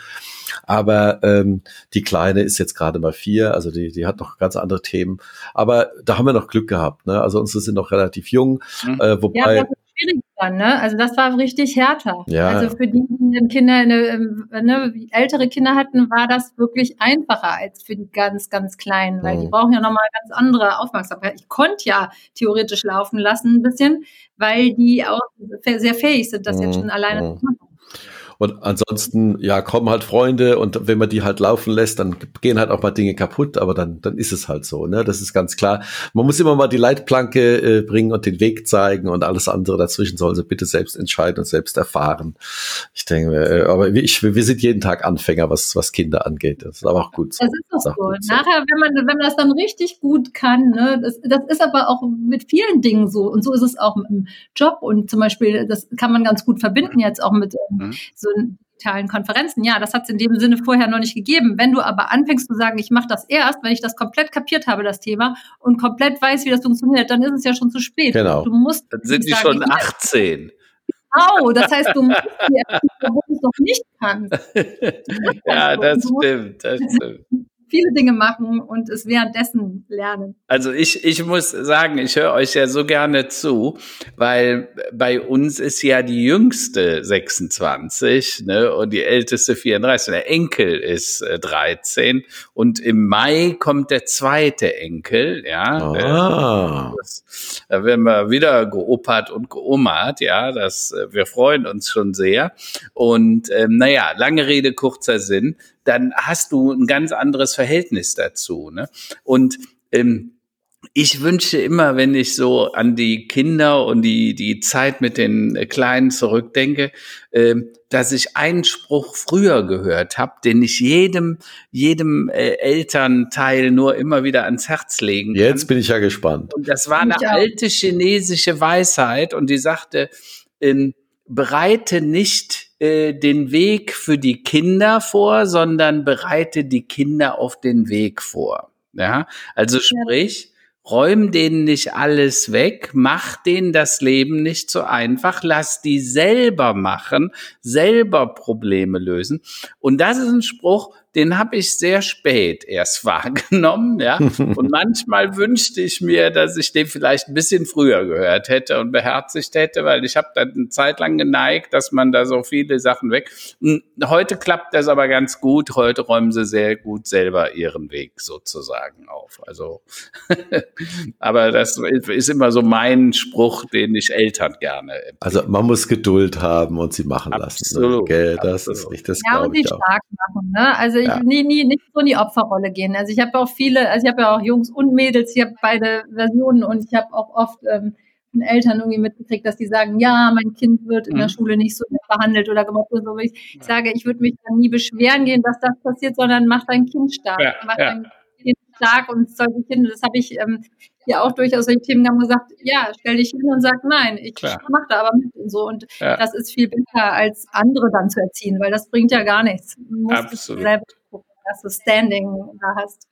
Aber ähm, die Kleine ist jetzt gerade mal vier, also die, die hat noch ganz andere Themen. Aber da haben wir noch Glück gehabt. Ne? Also unsere sind noch relativ jung, mhm. äh, wobei. Ja, schwierig dann, ne? Also das war richtig härter. Ja. Also für die Kinder, eine, ne, ältere Kinder hatten, war das wirklich einfacher als für die ganz, ganz Kleinen, weil mhm. die brauchen ja nochmal ganz andere Aufmerksamkeit. Ich konnte ja theoretisch laufen lassen ein bisschen, weil die auch sehr fähig sind, das mhm. jetzt schon alleine mhm. zu machen. Und ansonsten, ja, kommen halt Freunde und wenn man die halt laufen lässt, dann gehen halt auch mal Dinge kaputt, aber dann, dann ist es halt so, ne? Das ist ganz klar. Man muss immer mal die Leitplanke äh, bringen und den Weg zeigen und alles andere dazwischen sollen sie bitte selbst entscheiden und selbst erfahren. Ich denke, äh, aber ich, wir sind jeden Tag Anfänger, was, was Kinder angeht. Das ist aber auch gut so. Das ist doch so. so. Nachher, wenn man, wenn man das dann richtig gut kann, ne, das, das ist aber auch mit vielen Dingen so. Und so ist es auch im Job und zum Beispiel, das kann man ganz gut verbinden jetzt auch mit ähm, mhm. So digitalen Konferenzen. Ja, das hat es in dem Sinne vorher noch nicht gegeben. Wenn du aber anfängst zu sagen, ich mache das erst, wenn ich das komplett kapiert habe, das Thema, und komplett weiß, wie das funktioniert, dann ist es ja schon zu spät. Genau. Du musst dann sind die schon 18. Genau, das heißt, du musst die obwohl du es noch nicht kannst. ja, das stimmt, das stimmt. Viele Dinge machen und es währenddessen lernen. Also ich, ich muss sagen, ich höre euch ja so gerne zu, weil bei uns ist ja die jüngste 26 ne, und die älteste 34. Der Enkel ist äh, 13 und im Mai kommt der zweite Enkel, ja. Ah. Das, da werden wir wieder geopert und geomert, ja. Das, äh, wir freuen uns schon sehr. Und ähm, naja, lange Rede, kurzer Sinn, dann hast du ein ganz anderes Verhältnis dazu. Ne? Und ähm, ich wünsche immer, wenn ich so an die Kinder und die, die Zeit mit den Kleinen zurückdenke, äh, dass ich einen Spruch früher gehört habe, den ich jedem, jedem äh, Elternteil nur immer wieder ans Herz legen kann. Jetzt bin ich ja gespannt. Und das war eine alte chinesische Weisheit und die sagte, ähm, bereite nicht äh, den Weg für die Kinder vor, sondern bereite die Kinder auf den Weg vor. Ja, also sprich, räum denen nicht alles weg, mach denen das Leben nicht so einfach, lass die selber machen, selber Probleme lösen. Und das ist ein Spruch, den habe ich sehr spät erst wahrgenommen, ja. Und manchmal wünschte ich mir, dass ich den vielleicht ein bisschen früher gehört hätte und beherzigt hätte, weil ich habe dann eine Zeit lang geneigt, dass man da so viele Sachen weg. Und heute klappt das aber ganz gut. Heute räumen sie sehr gut selber ihren Weg sozusagen auf. Also, aber das ist immer so mein Spruch, den ich Eltern gerne. Empfehle. Also man muss Geduld haben und sie machen lassen. Ne? Absolut. Okay, das absolut. ist richtig. Das ja, und sie stark machen. Ne? Also ich ja. nie, nie, nicht so in die Opferrolle gehen. Also ich habe auch viele, also ich habe ja auch Jungs und Mädels, ich habe beide Versionen und ich habe auch oft ähm, von Eltern irgendwie mitgekriegt, dass die sagen, ja, mein Kind wird in der mhm. Schule nicht so behandelt oder gemobbt und so. Ich ja. sage, ich würde mich dann nie beschweren gehen, dass das passiert, sondern mach dein Kind stark. Ja, mach dein Kind stark und solche Kinder, das habe ich ähm, ja auch durchaus solche Themen haben gesagt, ja, stell dich hin und sag, nein, ich mache da aber mit und so. Und ja. das ist viel besser, als andere dann zu erziehen, weil das bringt ja gar nichts. Du musst Absolut. selber gucken, dass du Standing da hast.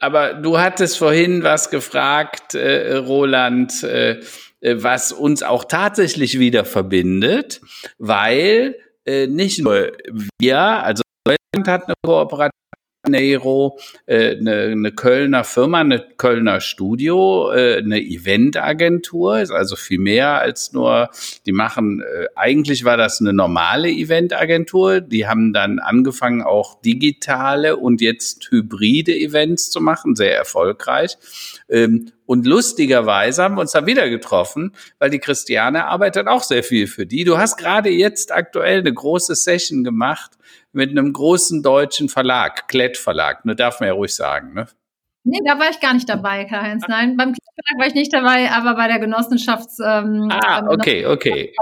Aber du hattest vorhin was gefragt, äh, Roland, äh, äh was uns auch tatsächlich wieder verbindet, weil äh, nicht nur wir, also Deutschland hat eine Kooperation Neiro, äh, eine, eine Kölner Firma, eine Kölner Studio, äh, eine Eventagentur, ist also viel mehr als nur, die machen, äh, eigentlich war das eine normale Eventagentur, die haben dann angefangen auch digitale und jetzt hybride Events zu machen, sehr erfolgreich. Ähm, und lustigerweise haben wir uns da wieder getroffen, weil die Christiane arbeitet auch sehr viel für die. Du hast gerade jetzt aktuell eine große Session gemacht mit einem großen deutschen Verlag, Klett Verlag, ne, darf man ja ruhig sagen, ne? Nee, da war ich gar nicht dabei, Karl-Heinz. Nein, beim Kindertag war ich nicht dabei, aber bei der Genossenschafts... Ähm, ah, okay, okay.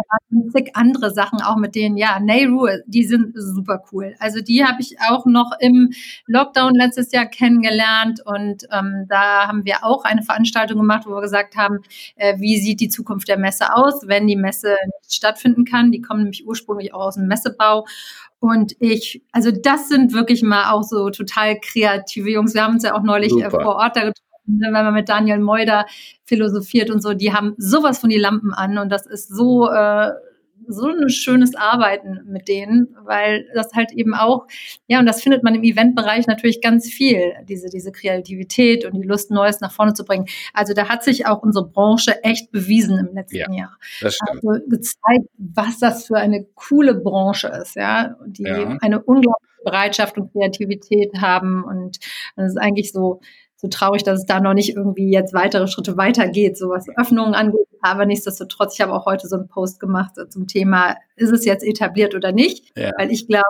Zig andere Sachen auch mit denen. Ja, Nehru, die sind super cool. Also die habe ich auch noch im Lockdown letztes Jahr kennengelernt und ähm, da haben wir auch eine Veranstaltung gemacht, wo wir gesagt haben, äh, wie sieht die Zukunft der Messe aus, wenn die Messe nicht stattfinden kann. Die kommen nämlich ursprünglich auch aus dem Messebau und ich, also das sind wirklich mal auch so total kreative Jungs. Wir haben uns ja auch neulich äh, vor Ort da getroffen, ne, wenn man mit Daniel Meuder philosophiert und so. Die haben sowas von die Lampen an und das ist so äh, so ein schönes Arbeiten mit denen, weil das halt eben auch, ja, und das findet man im Eventbereich natürlich ganz viel, diese, diese Kreativität und die Lust, Neues nach vorne zu bringen. Also da hat sich auch unsere Branche echt bewiesen im letzten ja, Jahr. Das stimmt. Also gezeigt, was das für eine coole Branche ist, ja, die ja. eine unglaubliche Bereitschaft und Kreativität haben und das ist eigentlich so, so traurig, dass es da noch nicht irgendwie jetzt weitere Schritte weitergeht, so was Öffnungen angeht. Aber nichtsdestotrotz, ich habe auch heute so einen Post gemacht zum Thema, ist es jetzt etabliert oder nicht? Ja. Weil ich glaube,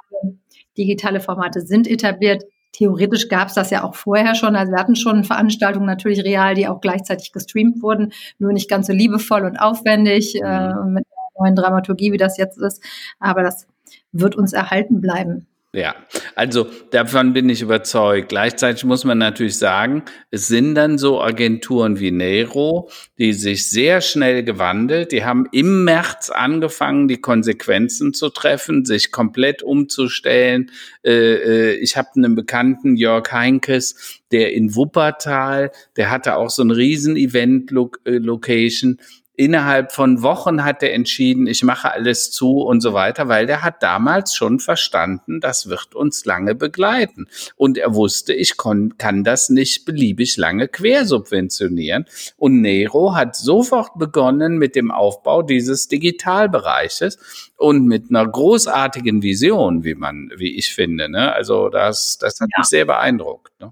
digitale Formate sind etabliert. Theoretisch gab es das ja auch vorher schon. Also wir hatten schon Veranstaltungen natürlich real, die auch gleichzeitig gestreamt wurden, nur nicht ganz so liebevoll und aufwendig äh, mhm. mit der neuen Dramaturgie, wie das jetzt ist. Aber das wird uns erhalten bleiben. Ja, also davon bin ich überzeugt. Gleichzeitig muss man natürlich sagen, es sind dann so Agenturen wie Nero, die sich sehr schnell gewandelt, die haben im März angefangen, die Konsequenzen zu treffen, sich komplett umzustellen. Äh, äh, ich habe einen Bekannten, Jörg Heinkes, der in Wuppertal, der hatte auch so ein riesen Event-Location innerhalb von Wochen hat er entschieden, ich mache alles zu und so weiter, weil der hat damals schon verstanden, das wird uns lange begleiten. Und er wusste, ich kann das nicht beliebig lange quersubventionieren. Und Nero hat sofort begonnen mit dem Aufbau dieses Digitalbereiches und mit einer großartigen Vision, wie man, wie ich finde. Ne? Also das, das hat ja. mich sehr beeindruckt. Ne?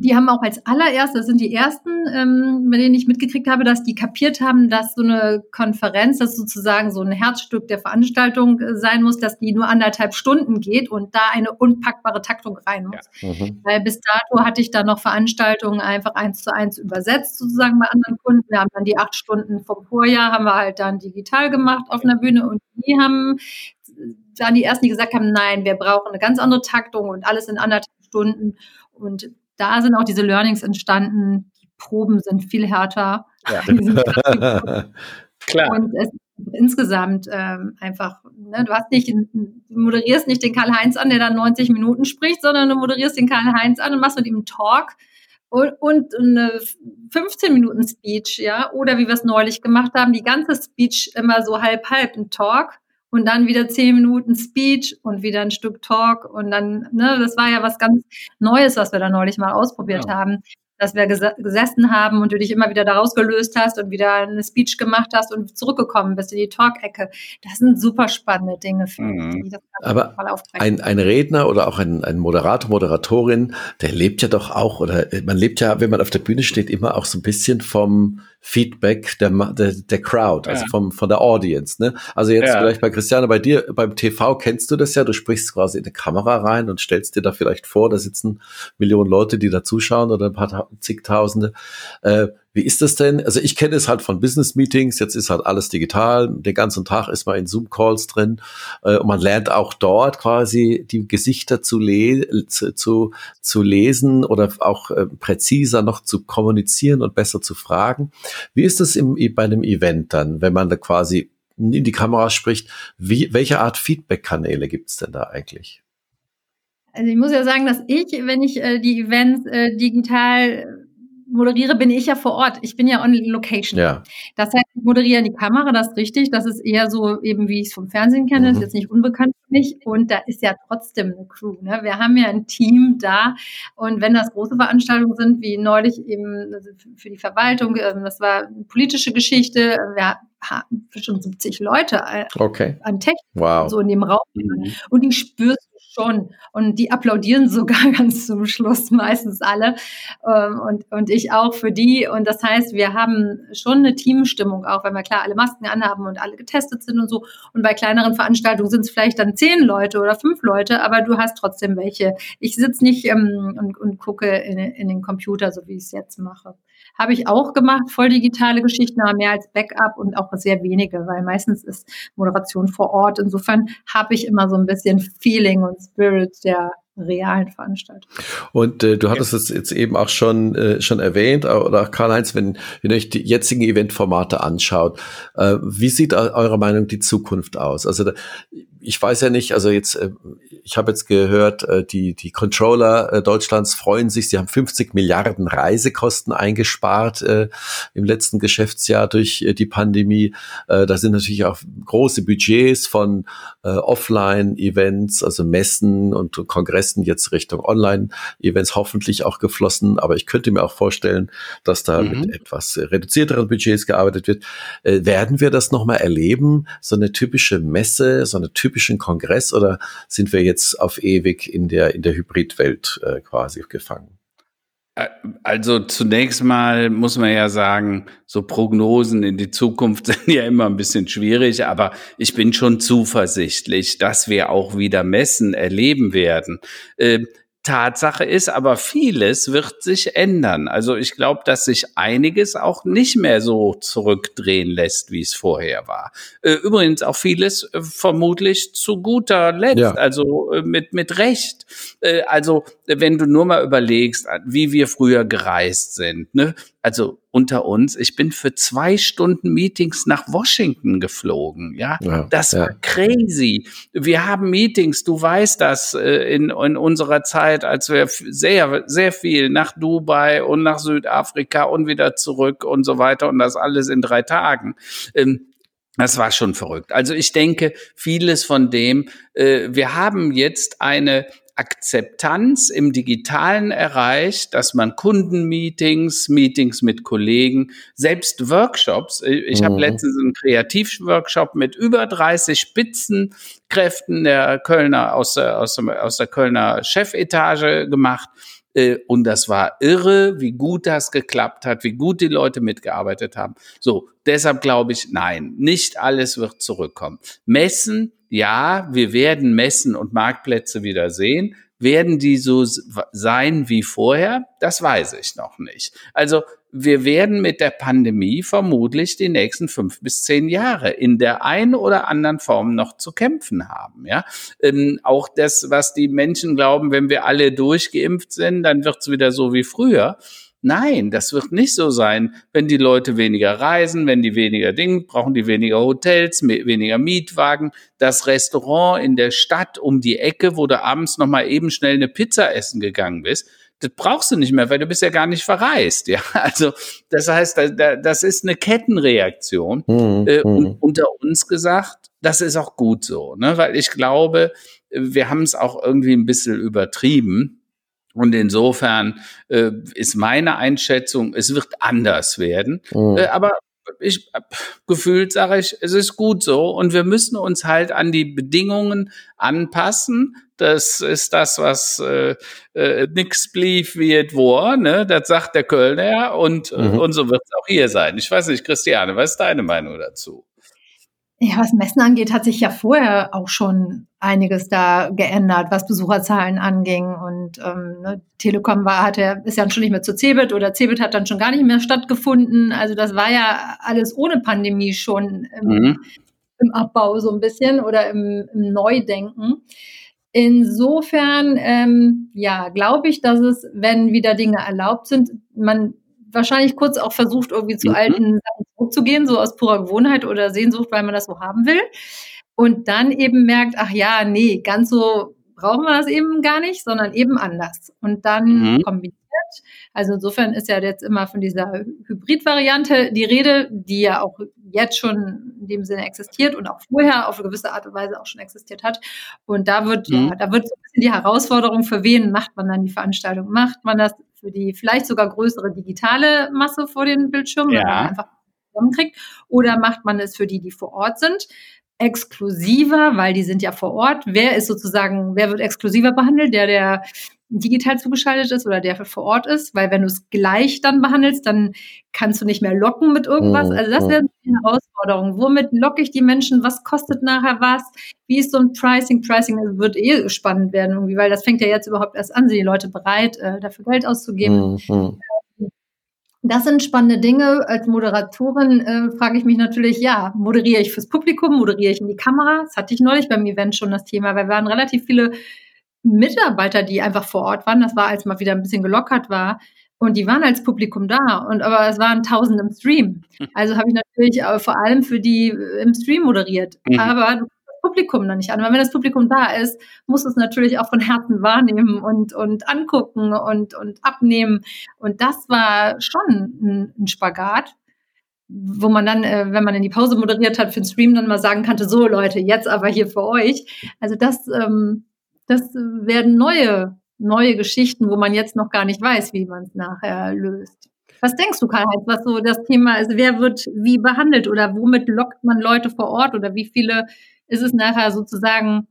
Die haben auch als allererstes, das sind die ersten, ähm, bei denen ich mitgekriegt habe, dass die kapiert haben, dass so eine Konferenz, das sozusagen so ein Herzstück der Veranstaltung äh, sein muss, dass die nur anderthalb Stunden geht und da eine unpackbare Taktung rein muss. Ja. Mhm. Weil bis dato hatte ich da noch Veranstaltungen einfach eins zu eins übersetzt, sozusagen bei anderen Kunden. Wir haben dann die acht Stunden vom Vorjahr, haben wir halt dann digital gemacht auf einer Bühne und die haben dann die ersten, die gesagt haben, nein, wir brauchen eine ganz andere Taktung und alles in anderthalb Stunden. Und da sind auch diese Learnings entstanden. Die Proben sind viel härter. Ja. Klar. Und es insgesamt ähm, einfach, ne, du hast nicht, du moderierst nicht den Karl-Heinz an, der dann 90 Minuten spricht, sondern du moderierst den Karl-Heinz an und machst mit ihm einen Talk und, und eine 15 Minuten Speech, ja, oder wie wir es neulich gemacht haben, die ganze Speech immer so halb halb ein Talk und dann wieder zehn Minuten Speech und wieder ein Stück Talk und dann, ne, das war ja was ganz Neues, was wir da neulich mal ausprobiert ja. haben dass wir ges gesessen haben und du dich immer wieder daraus gelöst hast und wieder eine Speech gemacht hast und zurückgekommen bist in die Talk-Ecke. Das sind super spannende Dinge für mich. Mhm. Aber ein, ein Redner oder auch ein, ein Moderator, Moderatorin, der lebt ja doch auch, oder man lebt ja, wenn man auf der Bühne steht, immer auch so ein bisschen vom Feedback der, der, der Crowd, also ja. vom, von der Audience. Ne? Also jetzt ja. vielleicht bei Christiane, bei dir beim TV kennst du das ja, du sprichst quasi in die Kamera rein und stellst dir da vielleicht vor, da sitzen Millionen Leute, die da zuschauen oder ein paar zigtausende. Äh, wie ist das denn? Also ich kenne es halt von Business Meetings, jetzt ist halt alles digital, den ganzen Tag ist man in Zoom-Calls drin äh, und man lernt auch dort quasi die Gesichter zu, le zu, zu, zu lesen oder auch äh, präziser noch zu kommunizieren und besser zu fragen. Wie ist das im, bei einem Event dann, wenn man da quasi in die Kamera spricht? Wie, welche Art Feedback-Kanäle gibt es denn da eigentlich? Also ich muss ja sagen, dass ich, wenn ich äh, die Events äh, digital moderiere, bin ich ja vor Ort. Ich bin ja on location. Ja. Das heißt, ich moderiere die Kamera, das ist richtig. Das ist eher so eben, wie ich es vom Fernsehen kenne. Mhm. Ist jetzt nicht unbekannt für mich. Und da ist ja trotzdem eine Crew. Ne? Wir haben ja ein Team da. Und wenn das große Veranstaltungen sind, wie neulich eben also für die Verwaltung, ähm, das war eine politische Geschichte. Wir haben schon 70 Leute okay. an Technik wow. so in dem Raum. Mhm. Und die spürst schon. Und die applaudieren sogar ganz zum Schluss, meistens alle. Ähm, und, und ich auch für die. Und das heißt, wir haben schon eine Teamstimmung auch, weil wir klar alle Masken anhaben und alle getestet sind und so. Und bei kleineren Veranstaltungen sind es vielleicht dann zehn Leute oder fünf Leute, aber du hast trotzdem welche. Ich sitze nicht ähm, und, und gucke in, in den Computer, so wie ich es jetzt mache. Habe ich auch gemacht, voll digitale Geschichten, aber mehr als Backup und auch sehr wenige, weil meistens ist Moderation vor Ort. Insofern habe ich immer so ein bisschen Feeling und Spirit der realen Veranstaltung. Und äh, du hattest es jetzt eben auch schon äh, schon erwähnt, oder Karl-Heinz, wenn, wenn ihr euch die jetzigen Eventformate anschaut, äh, wie sieht eurer Meinung die Zukunft aus? Also da, ich weiß ja nicht, also jetzt, äh, ich habe jetzt gehört, äh, die, die Controller äh, Deutschlands freuen sich, sie haben 50 Milliarden Reisekosten eingespart äh, im letzten Geschäftsjahr durch die Pandemie. Äh, da sind natürlich auch große Budgets von äh, Offline-Events, also Messen und Kongressen jetzt Richtung Online-Events hoffentlich auch geflossen. Aber ich könnte mir auch vorstellen, dass da mhm. mit etwas reduzierteren Budgets gearbeitet wird. Werden wir das nochmal erleben? So eine typische Messe, so eine typische typischen Kongress oder sind wir jetzt auf ewig in der, in der Hybridwelt äh, quasi gefangen? Also zunächst mal muss man ja sagen, so Prognosen in die Zukunft sind ja immer ein bisschen schwierig, aber ich bin schon zuversichtlich, dass wir auch wieder Messen erleben werden. Äh, Tatsache ist aber, vieles wird sich ändern. Also ich glaube, dass sich einiges auch nicht mehr so zurückdrehen lässt, wie es vorher war. Äh, übrigens auch vieles äh, vermutlich zu guter Letzt, ja. also äh, mit, mit Recht. Also wenn du nur mal überlegst, wie wir früher gereist sind, ne? also unter uns, ich bin für zwei Stunden Meetings nach Washington geflogen. Ja, ja das war ja. crazy. Wir haben Meetings, du weißt das, äh, in, in unserer Zeit, als wir sehr, sehr viel nach Dubai und nach Südafrika und wieder zurück und so weiter und das alles in drei Tagen. Ähm, das war schon verrückt. Also ich denke, vieles von dem, äh, wir haben jetzt eine Akzeptanz im Digitalen erreicht, dass man Kundenmeetings, Meetings mit Kollegen, selbst Workshops. Äh, ich mhm. habe letztens einen Kreativworkshop mit über 30 Spitzenkräften der Kölner aus der, aus der, aus der Kölner Chefetage gemacht. Äh, und das war irre, wie gut das geklappt hat, wie gut die Leute mitgearbeitet haben. So, deshalb glaube ich, nein, nicht alles wird zurückkommen. Messen, ja, wir werden Messen und Marktplätze wieder sehen. Werden die so sein wie vorher? Das weiß ich noch nicht. Also wir werden mit der Pandemie vermutlich die nächsten fünf bis zehn Jahre in der einen oder anderen Form noch zu kämpfen haben. Ja, ähm, auch das, was die Menschen glauben, wenn wir alle durchgeimpft sind, dann wird's wieder so wie früher. Nein, das wird nicht so sein. Wenn die Leute weniger reisen, wenn die weniger Dinge, brauchen die weniger Hotels, weniger Mietwagen. Das Restaurant in der Stadt um die Ecke, wo du abends noch mal eben schnell eine Pizza essen gegangen bist, das brauchst du nicht mehr, weil du bist ja gar nicht verreist. Ja, also das heißt, das ist eine Kettenreaktion. Mhm. Äh, und mhm. unter uns gesagt, das ist auch gut so, ne? weil ich glaube, wir haben es auch irgendwie ein bisschen übertrieben. Und insofern äh, ist meine Einschätzung, es wird anders werden. Mhm. Äh, aber ich gefühlt sage ich, es ist gut so und wir müssen uns halt an die Bedingungen anpassen. Das ist das, was äh, äh, nix blieb wie es war, ne? Das sagt der Kölner und, mhm. und so wird es auch hier sein. Ich weiß nicht, Christiane, was ist deine Meinung dazu? Ja, was Messen angeht, hat sich ja vorher auch schon einiges da geändert, was Besucherzahlen anging. Und ähm, ne, Telekom war, hat ja, ist ja schon nicht mehr zu Cebit oder Cebit hat dann schon gar nicht mehr stattgefunden. Also das war ja alles ohne Pandemie schon im, mhm. im Abbau so ein bisschen oder im, im Neudenken. Insofern, ähm, ja, glaube ich, dass es, wenn wieder Dinge erlaubt sind, man wahrscheinlich kurz auch versucht, irgendwie zu mhm. alten Sachen zurückzugehen, so aus purer Gewohnheit oder Sehnsucht, weil man das so haben will. Und dann eben merkt, ach ja, nee, ganz so brauchen wir das eben gar nicht, sondern eben anders. Und dann mhm. kombiniert. Also insofern ist ja jetzt immer von dieser Hybrid-Variante die Rede, die ja auch jetzt schon in dem Sinne existiert und auch vorher auf eine gewisse Art und Weise auch schon existiert hat. Und da wird, mhm. ja, da wird so ein bisschen die Herausforderung, für wen macht man dann die Veranstaltung? Macht man das für die vielleicht sogar größere digitale Masse vor den Bildschirmen, ja. man einfach zusammenkriegt, oder macht man es für die, die vor Ort sind? Exklusiver, weil die sind ja vor Ort. Wer ist sozusagen, wer wird exklusiver behandelt? Der, der digital zugeschaltet ist oder der vor Ort ist, weil wenn du es gleich dann behandelst, dann kannst du nicht mehr locken mit irgendwas. Mhm, also das mhm. wäre eine Herausforderung. Womit locke ich die Menschen? Was kostet nachher was? Wie ist so ein Pricing? Pricing wird eh spannend werden irgendwie, weil das fängt ja jetzt überhaupt erst an. Sind die Leute bereit, äh, dafür Geld auszugeben? Mhm. Das sind spannende Dinge. Als Moderatorin äh, frage ich mich natürlich, ja, moderiere ich fürs Publikum, moderiere ich in die Kamera? Das hatte ich neulich beim Event schon das Thema, weil wir waren relativ viele Mitarbeiter, die einfach vor Ort waren. Das war, als mal wieder ein bisschen gelockert war. Und die waren als Publikum da. Und aber es waren tausend im Stream. Also habe ich natürlich äh, vor allem für die äh, im Stream moderiert. Mhm. Aber du Publikum noch nicht an. Weil wenn das Publikum da ist, muss es natürlich auch von Herzen wahrnehmen und, und angucken und, und abnehmen. Und das war schon ein, ein Spagat, wo man dann, äh, wenn man in die Pause moderiert hat, für den Stream dann mal sagen konnte, so Leute, jetzt aber hier für euch. Also das, ähm, das werden neue, neue Geschichten, wo man jetzt noch gar nicht weiß, wie man es nachher löst. Was denkst du, Karl-Heinz, was so das Thema ist? Wer wird wie behandelt oder womit lockt man Leute vor Ort oder wie viele ist es nachher sozusagen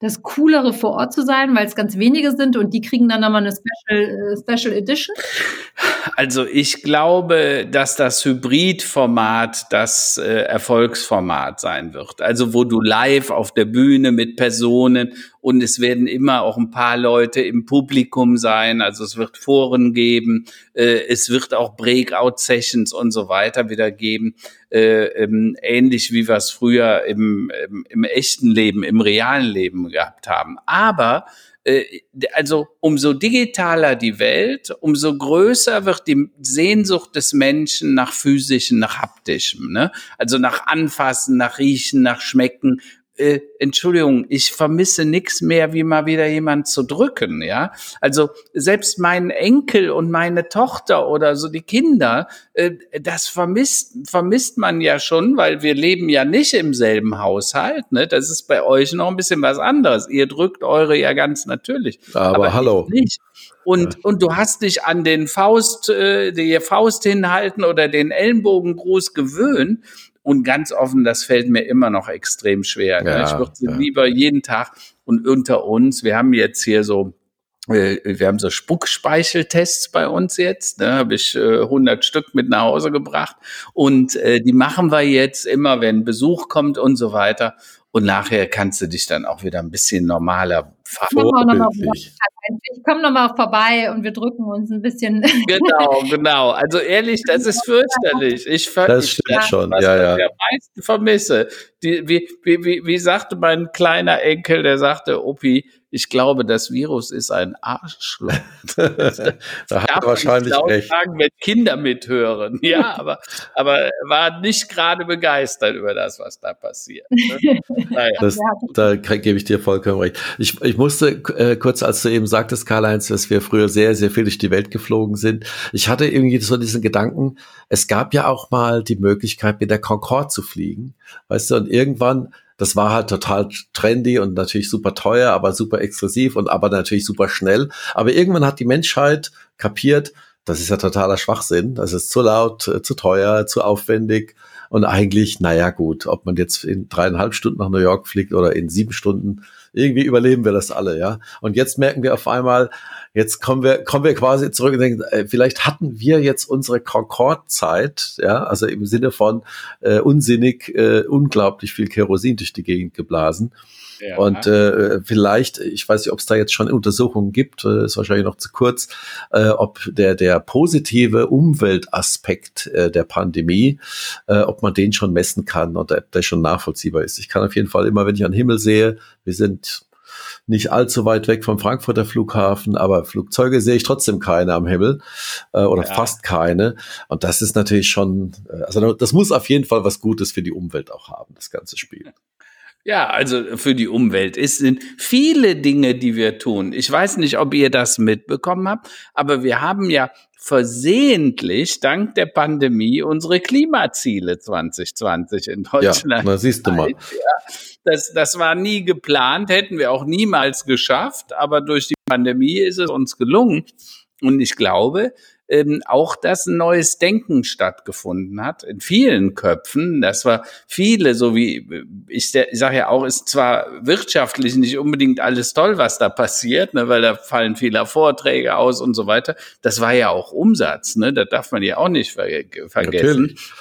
das Coolere vor Ort zu sein, weil es ganz wenige sind und die kriegen dann nochmal eine Special, äh, Special Edition? Also ich glaube, dass das Hybrid-Format das äh, Erfolgsformat sein wird. Also wo du live auf der Bühne mit Personen und es werden immer auch ein paar Leute im Publikum sein. Also es wird Foren geben, äh, es wird auch Breakout-Sessions und so weiter wieder geben. Äh, ähm, ähnlich wie wir es früher im, im, im echten Leben, im realen Leben gehabt haben. Aber äh, also umso digitaler die Welt, umso größer wird die Sehnsucht des Menschen nach physischen, nach haptischem, ne? Also nach Anfassen, nach Riechen, nach Schmecken, äh, Entschuldigung, ich vermisse nichts mehr, wie mal wieder jemand zu drücken, ja. Also selbst mein Enkel und meine Tochter oder so die Kinder, äh, das vermisst, vermisst man ja schon, weil wir leben ja nicht im selben Haushalt, ne. Das ist bei euch noch ein bisschen was anderes. Ihr drückt eure ja ganz natürlich. Aber, aber hallo. Nicht. Und, ja. und du hast dich an den Faust, äh, die Faust hinhalten oder den Ellenbogengruß gewöhnt. Und ganz offen, das fällt mir immer noch extrem schwer. Ja, ich würde ja. lieber jeden Tag und unter uns, wir haben jetzt hier so äh, wir haben so Spuckspeicheltests bei uns jetzt, ne, habe ich äh, 100 Stück mit nach Hause gebracht und äh, die machen wir jetzt immer, wenn Besuch kommt und so weiter. Und nachher kannst du dich dann auch wieder ein bisschen normaler verhalten. Ich komme nochmal vorbei und wir drücken uns ein bisschen. Genau, genau. Also ehrlich, das ist fürchterlich. Ich das stimmt schon, was ja, ja. Ich am meisten vermisse. Die, wie, wie, wie, wie sagte mein kleiner Enkel, der sagte, Opi, ich glaube, das Virus ist ein Arschloch. da hat er wahrscheinlich recht. Sagen, wenn Kinder mithören. Ja, aber, aber war nicht gerade begeistert über das, was da passiert. Ne? Naja. Das, da gebe ich dir vollkommen recht. Ich, ich musste äh, kurz, als du eben sagtest, Karl-Heinz, dass wir früher sehr, sehr viel durch die Welt geflogen sind. Ich hatte irgendwie so diesen Gedanken, es gab ja auch mal die Möglichkeit, mit der Concorde zu fliegen. Weißt du, und irgendwann das war halt total trendy und natürlich super teuer, aber super exklusiv und aber natürlich super schnell. Aber irgendwann hat die Menschheit kapiert, das ist ja totaler Schwachsinn. Das ist zu laut, äh, zu teuer, zu aufwendig. Und eigentlich, naja, gut, ob man jetzt in dreieinhalb Stunden nach New York fliegt oder in sieben Stunden, irgendwie überleben wir das alle, ja. Und jetzt merken wir auf einmal, jetzt kommen wir, kommen wir quasi zurück und denken, äh, vielleicht hatten wir jetzt unsere Concorde-Zeit, ja, also im Sinne von äh, unsinnig, äh, unglaublich viel Kerosin durch die Gegend geblasen. Ja. Und äh, vielleicht, ich weiß nicht, ob es da jetzt schon Untersuchungen gibt, äh, ist wahrscheinlich noch zu kurz, äh, ob der, der positive Umweltaspekt äh, der Pandemie, äh, ob man den schon messen kann und ob der schon nachvollziehbar ist. Ich kann auf jeden Fall immer, wenn ich an den Himmel sehe, wir sind nicht allzu weit weg vom Frankfurter Flughafen, aber Flugzeuge sehe ich trotzdem keine am Himmel äh, oder ja. fast keine. Und das ist natürlich schon, äh, also das muss auf jeden Fall was Gutes für die Umwelt auch haben, das ganze Spiel. Ja, also für die Umwelt. Es sind viele Dinge, die wir tun. Ich weiß nicht, ob ihr das mitbekommen habt, aber wir haben ja versehentlich dank der Pandemie unsere Klimaziele 2020 in Deutschland. Ja, na siehst du mal. Ja, das, das war nie geplant, hätten wir auch niemals geschafft, aber durch die Pandemie ist es uns gelungen. Und ich glaube, ähm, auch, dass ein neues Denken stattgefunden hat in vielen Köpfen. Das war viele, so wie ich, ich sage ja auch, ist zwar wirtschaftlich nicht unbedingt alles toll, was da passiert, ne, weil da fallen viele Vorträge aus und so weiter. Das war ja auch Umsatz, ne? Das darf man ja auch nicht ver vergessen. Natürlich.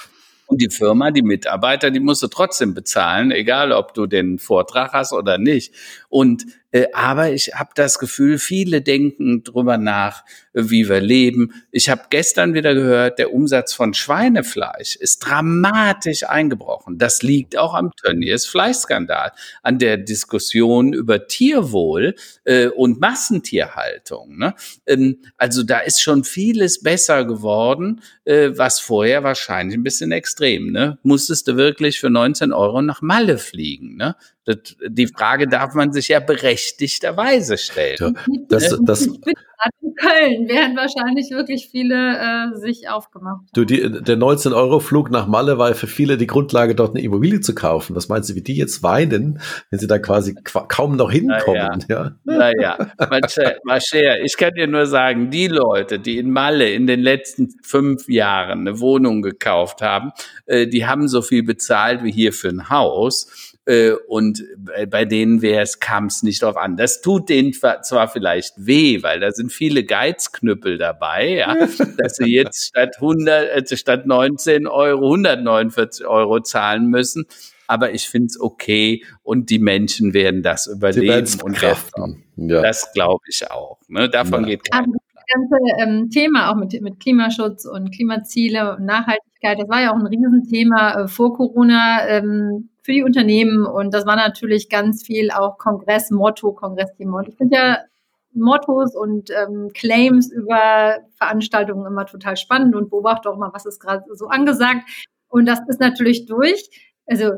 Und die Firma, die Mitarbeiter, die musst du trotzdem bezahlen, egal ob du den Vortrag hast oder nicht. Und äh, aber ich habe das Gefühl, viele denken drüber nach, wie wir leben. Ich habe gestern wieder gehört, der Umsatz von Schweinefleisch ist dramatisch eingebrochen. Das liegt auch am Tönnies Fleischskandal, an der Diskussion über Tierwohl äh, und Massentierhaltung. Ne? Ähm, also da ist schon vieles besser geworden, äh, was vorher wahrscheinlich ein bisschen extrem. Ne? Musstest du wirklich für 19 Euro nach Malle fliegen? Ne? Das, die Frage darf man sich ja berechtigterweise stellen. Das, das, in Köln wären wahrscheinlich wirklich viele äh, sich aufgemacht. Du, die, der 19-Euro-Flug nach Malle war für viele die Grundlage, dort eine Immobilie zu kaufen. Was meinst du, wie die jetzt weinen, wenn sie da quasi kaum noch hinkommen? Naja, ja. naja. Mascher, ich kann dir nur sagen, die Leute, die in Malle in den letzten fünf Jahren eine Wohnung gekauft haben, äh, die haben so viel bezahlt wie hier für ein Haus. Äh, und bei denen wäre es, kam es nicht drauf an. Das tut denen zwar vielleicht weh, weil da sind viele Geizknüppel dabei, ja, dass sie jetzt statt 100, äh, statt 19 Euro 149 Euro zahlen müssen. Aber ich finde es okay und die Menschen werden das überleben. und das, ja. das glaube ich auch. Ne? Davon ja. geht das ganze ähm, Thema auch mit, mit Klimaschutz und Klimaziele und Nachhaltigkeit, das war ja auch ein Riesenthema äh, vor Corona. Ähm, für die Unternehmen. Und das war natürlich ganz viel auch Kongressmotto, Kongressthema. Und ich finde ja Mottos und ähm, Claims über Veranstaltungen immer total spannend und beobachte auch mal, was ist gerade so angesagt. Und das ist natürlich durch, also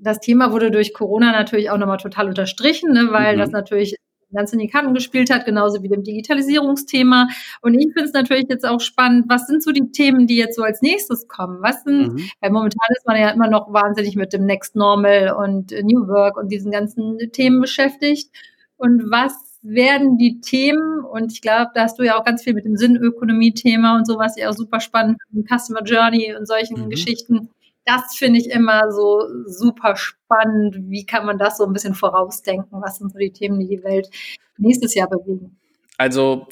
das Thema wurde durch Corona natürlich auch nochmal total unterstrichen, ne, weil mhm. das natürlich ganz in die Karten gespielt hat, genauso wie dem Digitalisierungsthema. Und ich finde es natürlich jetzt auch spannend, was sind so die Themen, die jetzt so als nächstes kommen? Was sind, mhm. weil momentan ist man ja immer noch wahnsinnig mit dem Next Normal und New Work und diesen ganzen Themen beschäftigt. Und was werden die Themen, und ich glaube, da hast du ja auch ganz viel mit dem Sinnökonomie-Thema und sowas ja auch super spannend, Customer Journey und solchen mhm. Geschichten das finde ich immer so super spannend. Wie kann man das so ein bisschen vorausdenken? Was sind so die Themen, die die Welt nächstes Jahr bewegen? Also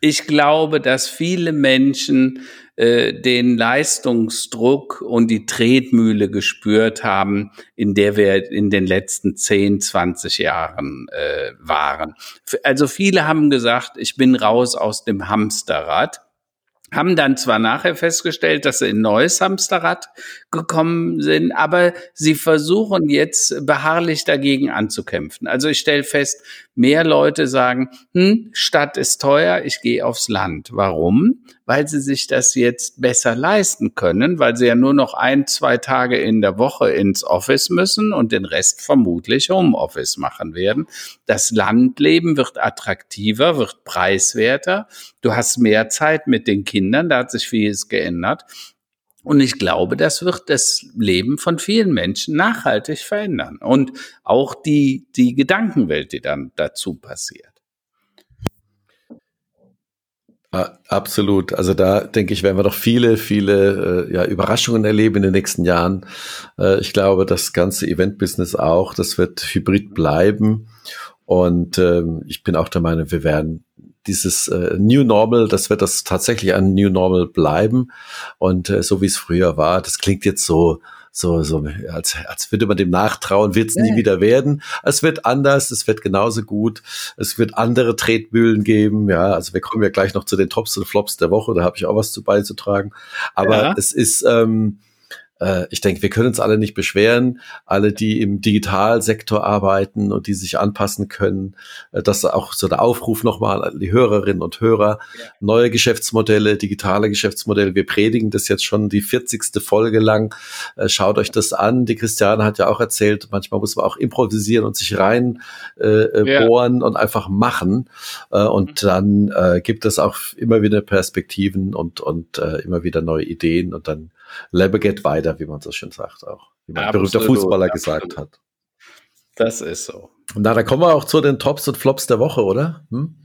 ich glaube, dass viele Menschen äh, den Leistungsdruck und die Tretmühle gespürt haben, in der wir in den letzten 10, 20 Jahren äh, waren. Also viele haben gesagt, ich bin raus aus dem Hamsterrad haben dann zwar nachher festgestellt, dass sie in neues Hamsterrad gekommen sind, aber sie versuchen jetzt beharrlich dagegen anzukämpfen. Also ich stelle fest, mehr Leute sagen, hm, Stadt ist teuer, ich gehe aufs Land. Warum? Weil sie sich das jetzt besser leisten können, weil sie ja nur noch ein, zwei Tage in der Woche ins Office müssen und den Rest vermutlich Homeoffice machen werden. Das Landleben wird attraktiver, wird preiswerter. Du hast mehr Zeit mit den Kindern, da hat sich vieles geändert. Und ich glaube, das wird das Leben von vielen Menschen nachhaltig verändern und auch die, die Gedankenwelt, die dann dazu passiert. Absolut. Also da denke ich, werden wir noch viele, viele äh, ja, Überraschungen erleben in den nächsten Jahren. Äh, ich glaube, das ganze Event-Business auch, das wird hybrid bleiben. Und ähm, ich bin auch der Meinung, wir werden dieses äh, New Normal, das wird das tatsächlich ein New Normal bleiben. Und äh, so wie es früher war, das klingt jetzt so, so, so als, als würde man dem nachtrauen, wird es nie wieder werden. Es wird anders, es wird genauso gut, es wird andere Tretmühlen geben. Ja, also wir kommen ja gleich noch zu den Tops und Flops der Woche, da habe ich auch was zu beizutragen. Aber ja. es ist, ähm, äh, ich denke, wir können uns alle nicht beschweren, alle, die im Digitalsektor arbeiten und die sich anpassen können. Äh, das ist auch so der Aufruf nochmal an die Hörerinnen und Hörer. Ja. Neue Geschäftsmodelle, digitale Geschäftsmodelle. Wir predigen das jetzt schon die 40. Folge lang. Äh, schaut euch das an. Die Christiane hat ja auch erzählt, manchmal muss man auch improvisieren und sich rein äh, ja. bohren und einfach machen. Äh, und mhm. dann äh, gibt es auch immer wieder Perspektiven und, und äh, immer wieder neue Ideen und dann Lebe geht weiter, wie man so schön sagt auch. Wie mein berühmter Fußballer absolut. gesagt hat. Das ist so. Na, da kommen wir auch zu den Tops und Flops der Woche, oder? Hm?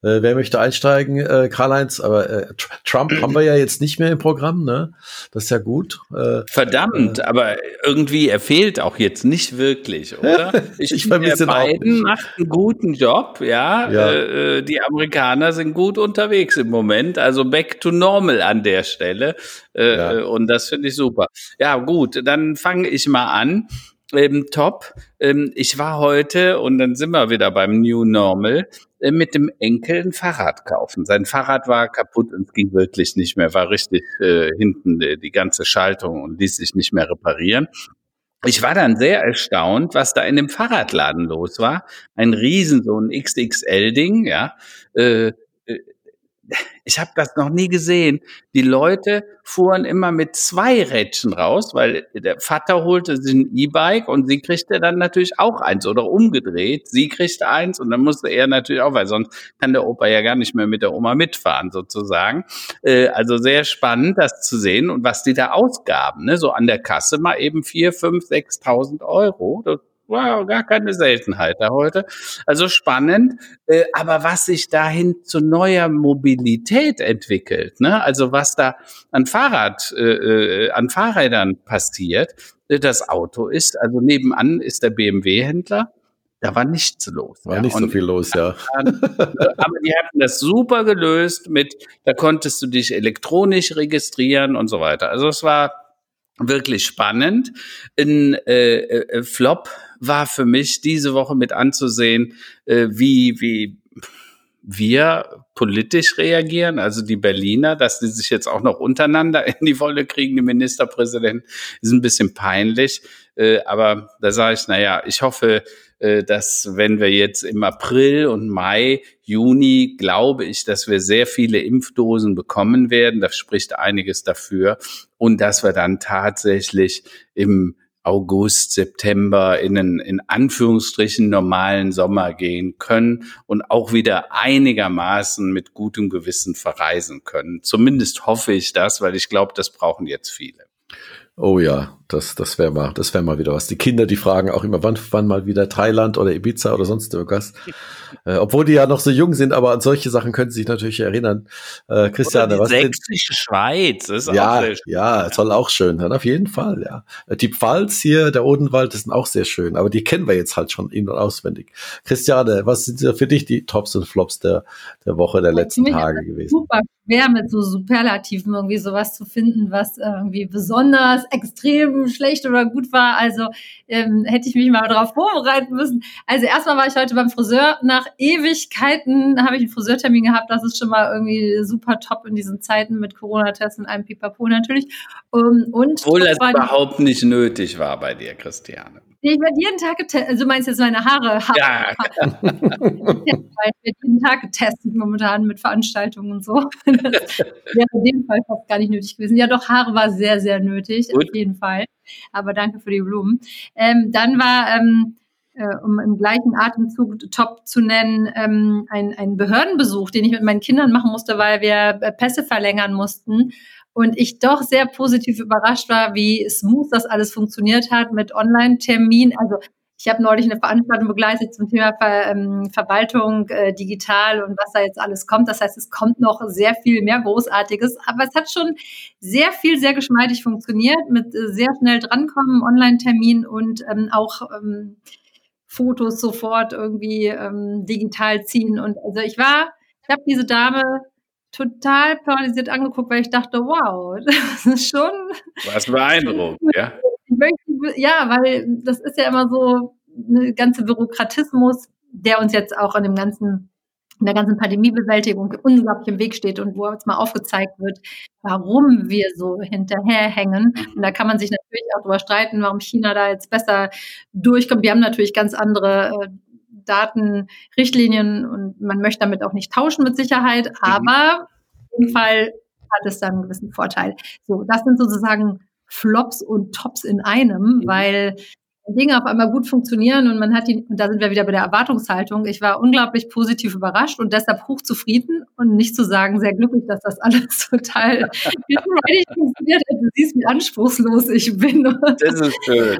Äh, wer möchte einsteigen? Äh, Karl-Heinz, aber äh, Trump haben wir ja jetzt nicht mehr im Programm, ne? Das ist ja gut. Äh, Verdammt, äh, aber irgendwie, er fehlt auch jetzt nicht wirklich, oder? Ich, ich vermisse ihn Biden macht einen guten Job, ja. ja. Äh, die Amerikaner sind gut unterwegs im Moment, also back to normal an der Stelle. Äh, ja. Und das finde ich super. Ja, gut, dann fange ich mal an. Ähm, top. Ähm, ich war heute, und dann sind wir wieder beim New Normal, äh, mit dem Enkel ein Fahrrad kaufen. Sein Fahrrad war kaputt und ging wirklich nicht mehr, war richtig äh, hinten die, die ganze Schaltung und ließ sich nicht mehr reparieren. Ich war dann sehr erstaunt, was da in dem Fahrradladen los war. Ein Riesen, so ein XXL-Ding, ja. Äh, ich habe das noch nie gesehen. Die Leute fuhren immer mit zwei Rädchen raus, weil der Vater holte sich ein E-Bike und sie kriegte dann natürlich auch eins oder umgedreht. Sie kriegte eins und dann musste er natürlich auch, weil sonst kann der Opa ja gar nicht mehr mit der Oma mitfahren sozusagen. Äh, also sehr spannend, das zu sehen und was die da ausgaben. Ne? So an der Kasse mal eben vier, fünf, sechstausend Euro. Das Wow, gar keine Seltenheit da heute. Also spannend. Äh, aber was sich dahin zu neuer Mobilität entwickelt, ne? also was da an Fahrrad, äh, äh an Fahrrädern passiert, äh, das Auto ist, also nebenan ist der BMW-Händler, da war nichts los. War ja. nicht Und so viel los, ja. aber die hatten das super gelöst mit, da konntest du dich elektronisch registrieren und so weiter. Also es war wirklich spannend. Ein äh, äh, Flop war für mich diese Woche mit anzusehen, äh, wie, wie wir politisch reagieren, also die Berliner, dass die sich jetzt auch noch untereinander in die Wolle kriegen, die Ministerpräsidenten, ist ein bisschen peinlich. Äh, aber da sage ich, naja, ich hoffe, äh, dass wenn wir jetzt im April und Mai, Juni, glaube ich, dass wir sehr viele Impfdosen bekommen werden. Das spricht einiges dafür. Und dass wir dann tatsächlich im August, September in einen in Anführungsstrichen normalen Sommer gehen können und auch wieder einigermaßen mit gutem Gewissen verreisen können. Zumindest hoffe ich das, weil ich glaube, das brauchen jetzt viele. Oh ja, das, das wäre mal, das wäre mal wieder was. Die Kinder, die fragen auch immer, wann, wann mal wieder Thailand oder Ibiza oder sonst irgendwas. äh, obwohl die ja noch so jung sind, aber an solche Sachen können sie sich natürlich erinnern. Äh, Christiane, die was sächsische Schweiz ist ja, auch sehr schön. Ja, soll auch schön sein, auf jeden Fall, ja. Die Pfalz hier, der Odenwald, das sind auch sehr schön, aber die kennen wir jetzt halt schon in- und auswendig. Christiane, was sind für dich die Tops und Flops der, der Woche, der letzten Tage gewesen? Super schwer mit so Superlativen irgendwie sowas zu finden, was irgendwie besonders extrem schlecht oder gut war. Also ähm, hätte ich mich mal darauf vorbereiten müssen. Also erstmal war ich heute beim Friseur. Nach Ewigkeiten habe ich einen Friseurtermin gehabt. Das ist schon mal irgendwie super top in diesen Zeiten mit Corona-Tests und einem Pipapo natürlich. Um, und Obwohl das überhaupt nicht nötig war bei dir, Christiane. Ich werde jeden Tag getestet. Also du meinst jetzt meine Haare? Haare. Ja. ich werde jeden Tag getestet momentan mit Veranstaltungen und so. Das wäre in dem Fall fast gar nicht nötig gewesen. Ja, doch, Haare war sehr, sehr nötig, Gut. auf jeden Fall. Aber danke für die Blumen. Ähm, dann war, ähm, äh, um im gleichen Atemzug top zu nennen, ähm, ein, ein Behördenbesuch, den ich mit meinen Kindern machen musste, weil wir äh, Pässe verlängern mussten und ich doch sehr positiv überrascht war, wie smooth das alles funktioniert hat mit Online-Termin. Also ich habe neulich eine Veranstaltung begleitet zum Thema Ver, ähm, Verwaltung äh, digital und was da jetzt alles kommt. Das heißt, es kommt noch sehr viel mehr Großartiges, aber es hat schon sehr viel, sehr geschmeidig funktioniert mit äh, sehr schnell drankommen, Online-Termin und ähm, auch ähm, Fotos sofort irgendwie ähm, digital ziehen. Und also ich war, ich habe diese Dame total paralysiert angeguckt, weil ich dachte, wow, das ist schon. Was beeindruckend, ja. ja, weil das ist ja immer so eine ganze Bürokratismus, der uns jetzt auch an dem ganzen in der ganzen Pandemiebewältigung unglaublich im Weg steht und wo jetzt mal aufgezeigt wird, warum wir so hinterherhängen. Mhm. Und da kann man sich natürlich auch darüber streiten, warum China da jetzt besser durchkommt. Wir haben natürlich ganz andere Datenrichtlinien und man möchte damit auch nicht tauschen mit Sicherheit, mhm. aber in dem Fall hat es dann einen gewissen Vorteil. So, das sind sozusagen Flops und Tops in einem, mhm. weil Dinge auf einmal gut funktionieren und man hat die, und da sind wir wieder bei der Erwartungshaltung. Ich war unglaublich positiv überrascht und deshalb hochzufrieden und nicht zu sagen, sehr glücklich, dass das alles total funktioniert hat. Du siehst, wie anspruchslos ich bin. Das ist schön.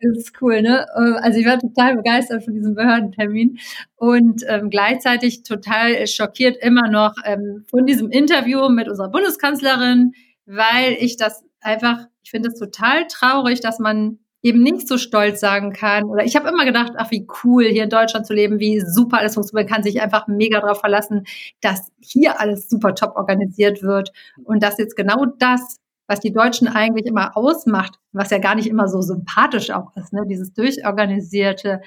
Das ist cool, ne? Äh, also ich war total begeistert von diesem Behördentermin und ähm, gleichzeitig total schockiert immer noch ähm, von diesem Interview mit unserer Bundeskanzlerin, weil ich das einfach, ich finde es total traurig, dass man eben nicht so stolz sagen kann. Oder ich habe immer gedacht, ach, wie cool, hier in Deutschland zu leben, wie super alles funktioniert. Man kann sich einfach mega darauf verlassen, dass hier alles super top organisiert wird und dass jetzt genau das was die Deutschen eigentlich immer ausmacht, was ja gar nicht immer so sympathisch auch ist, ne? dieses durchorganisierte,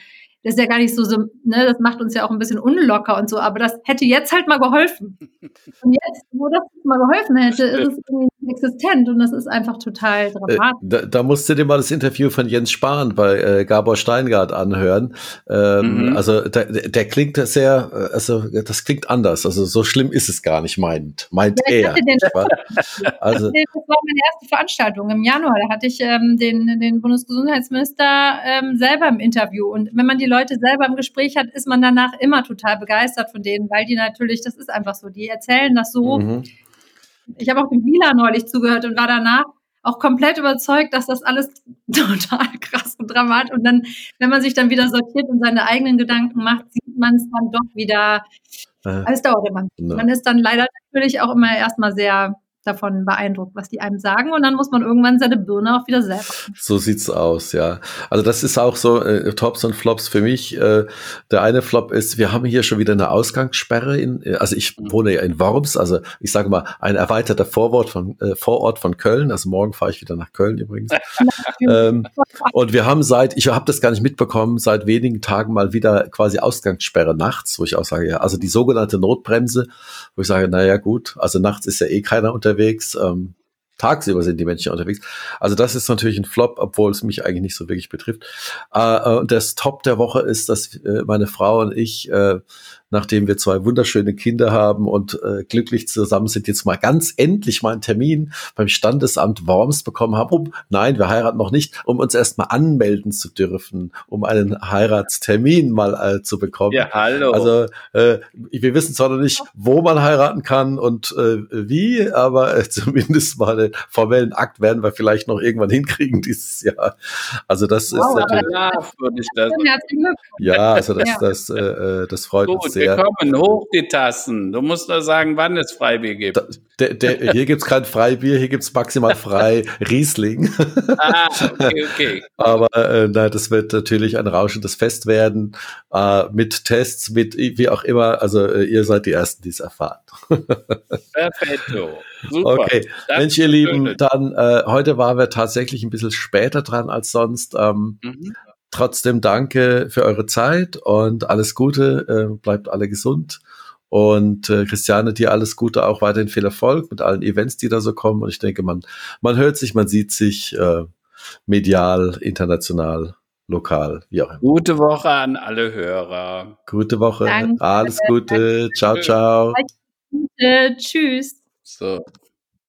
das ist ja gar nicht so, ne, das macht uns ja auch ein bisschen unlocker und so, aber das hätte jetzt halt mal geholfen. Und jetzt, wo das mal geholfen hätte, ist es irgendwie existent und das ist einfach total äh, dramatisch. Äh, da, da musst du dir mal das Interview von Jens Spahn bei äh, Gabor Steingart anhören. Ähm, mhm. Also der, der klingt sehr, äh, also das klingt anders. Also so schlimm ist es gar nicht, meint, meint ja, er. Also, das war meine erste Veranstaltung im Januar. Da hatte ich ähm, den, den Bundesgesundheitsminister ähm, selber im Interview. Und wenn man die Leute selber im Gespräch hat, ist man danach immer total begeistert von denen, weil die natürlich, das ist einfach so, die erzählen das so. Mhm ich habe auch dem Wieler neulich zugehört und war danach auch komplett überzeugt, dass das alles total krass und dramatisch. Und dann, wenn man sich dann wieder sortiert und seine eigenen Gedanken macht, sieht man es dann doch wieder. Äh, alles dauert immer. Ne. Man ist dann leider natürlich auch immer erstmal sehr davon beeindruckt, was die einem sagen und dann muss man irgendwann seine Birne auch wieder selber. So sieht's aus, ja. Also das ist auch so äh, Tops und Flops für mich. Äh, der eine Flop ist, wir haben hier schon wieder eine Ausgangssperre in, äh, also ich mhm. wohne ja in Worms, also ich sage mal ein erweiterter Vorort von äh, Vorort von Köln. Also morgen fahre ich wieder nach Köln übrigens. ähm, und wir haben seit, ich habe das gar nicht mitbekommen, seit wenigen Tagen mal wieder quasi Ausgangssperre nachts, wo ich auch sage, ja, also die sogenannte Notbremse, wo ich sage, naja gut, also nachts ist ja eh keiner unterwegs unterwegs. Ähm, tagsüber sind die Menschen unterwegs. Also das ist natürlich ein Flop, obwohl es mich eigentlich nicht so wirklich betrifft. Äh, und das Top der Woche ist, dass äh, meine Frau und ich äh, nachdem wir zwei wunderschöne Kinder haben und äh, glücklich zusammen sind, jetzt mal ganz endlich mal einen Termin beim Standesamt Worms bekommen haben, um, nein, wir heiraten noch nicht, um uns erstmal anmelden zu dürfen, um einen Heiratstermin mal äh, zu bekommen. Ja, hallo. Also äh, wir wissen zwar noch nicht, wo man heiraten kann und äh, wie, aber äh, zumindest mal einen formellen Akt werden wir vielleicht noch irgendwann hinkriegen dieses Jahr. Also das wow, ist natürlich. Ja, also das, das, äh, äh das freut Gut. uns sehr sehr. Willkommen, hoch die Tassen. Du musst nur sagen, wann es Freibier gibt. Da, der, der, hier gibt's kein Freibier, hier gibt's maximal frei Riesling. ah, okay, okay. Aber äh, na, das wird natürlich ein rauschendes Fest werden, äh, mit Tests, mit wie auch immer. Also äh, ihr seid die Ersten, die es erfahren. Perfetto. Super. Okay, Danke Mensch, ihr Lieben, dann äh, heute waren wir tatsächlich ein bisschen später dran als sonst. Ähm, mhm. Trotzdem danke für eure Zeit und alles Gute. Äh, bleibt alle gesund. Und äh, Christiane, dir alles Gute, auch weiterhin viel Erfolg mit allen Events, die da so kommen. Und ich denke, man, man hört sich, man sieht sich äh, medial, international, lokal, wie auch immer. Gute Woche an alle Hörer. Gute Woche. Danke. Alles Gute. Ciao, ciao. Tschüss. So.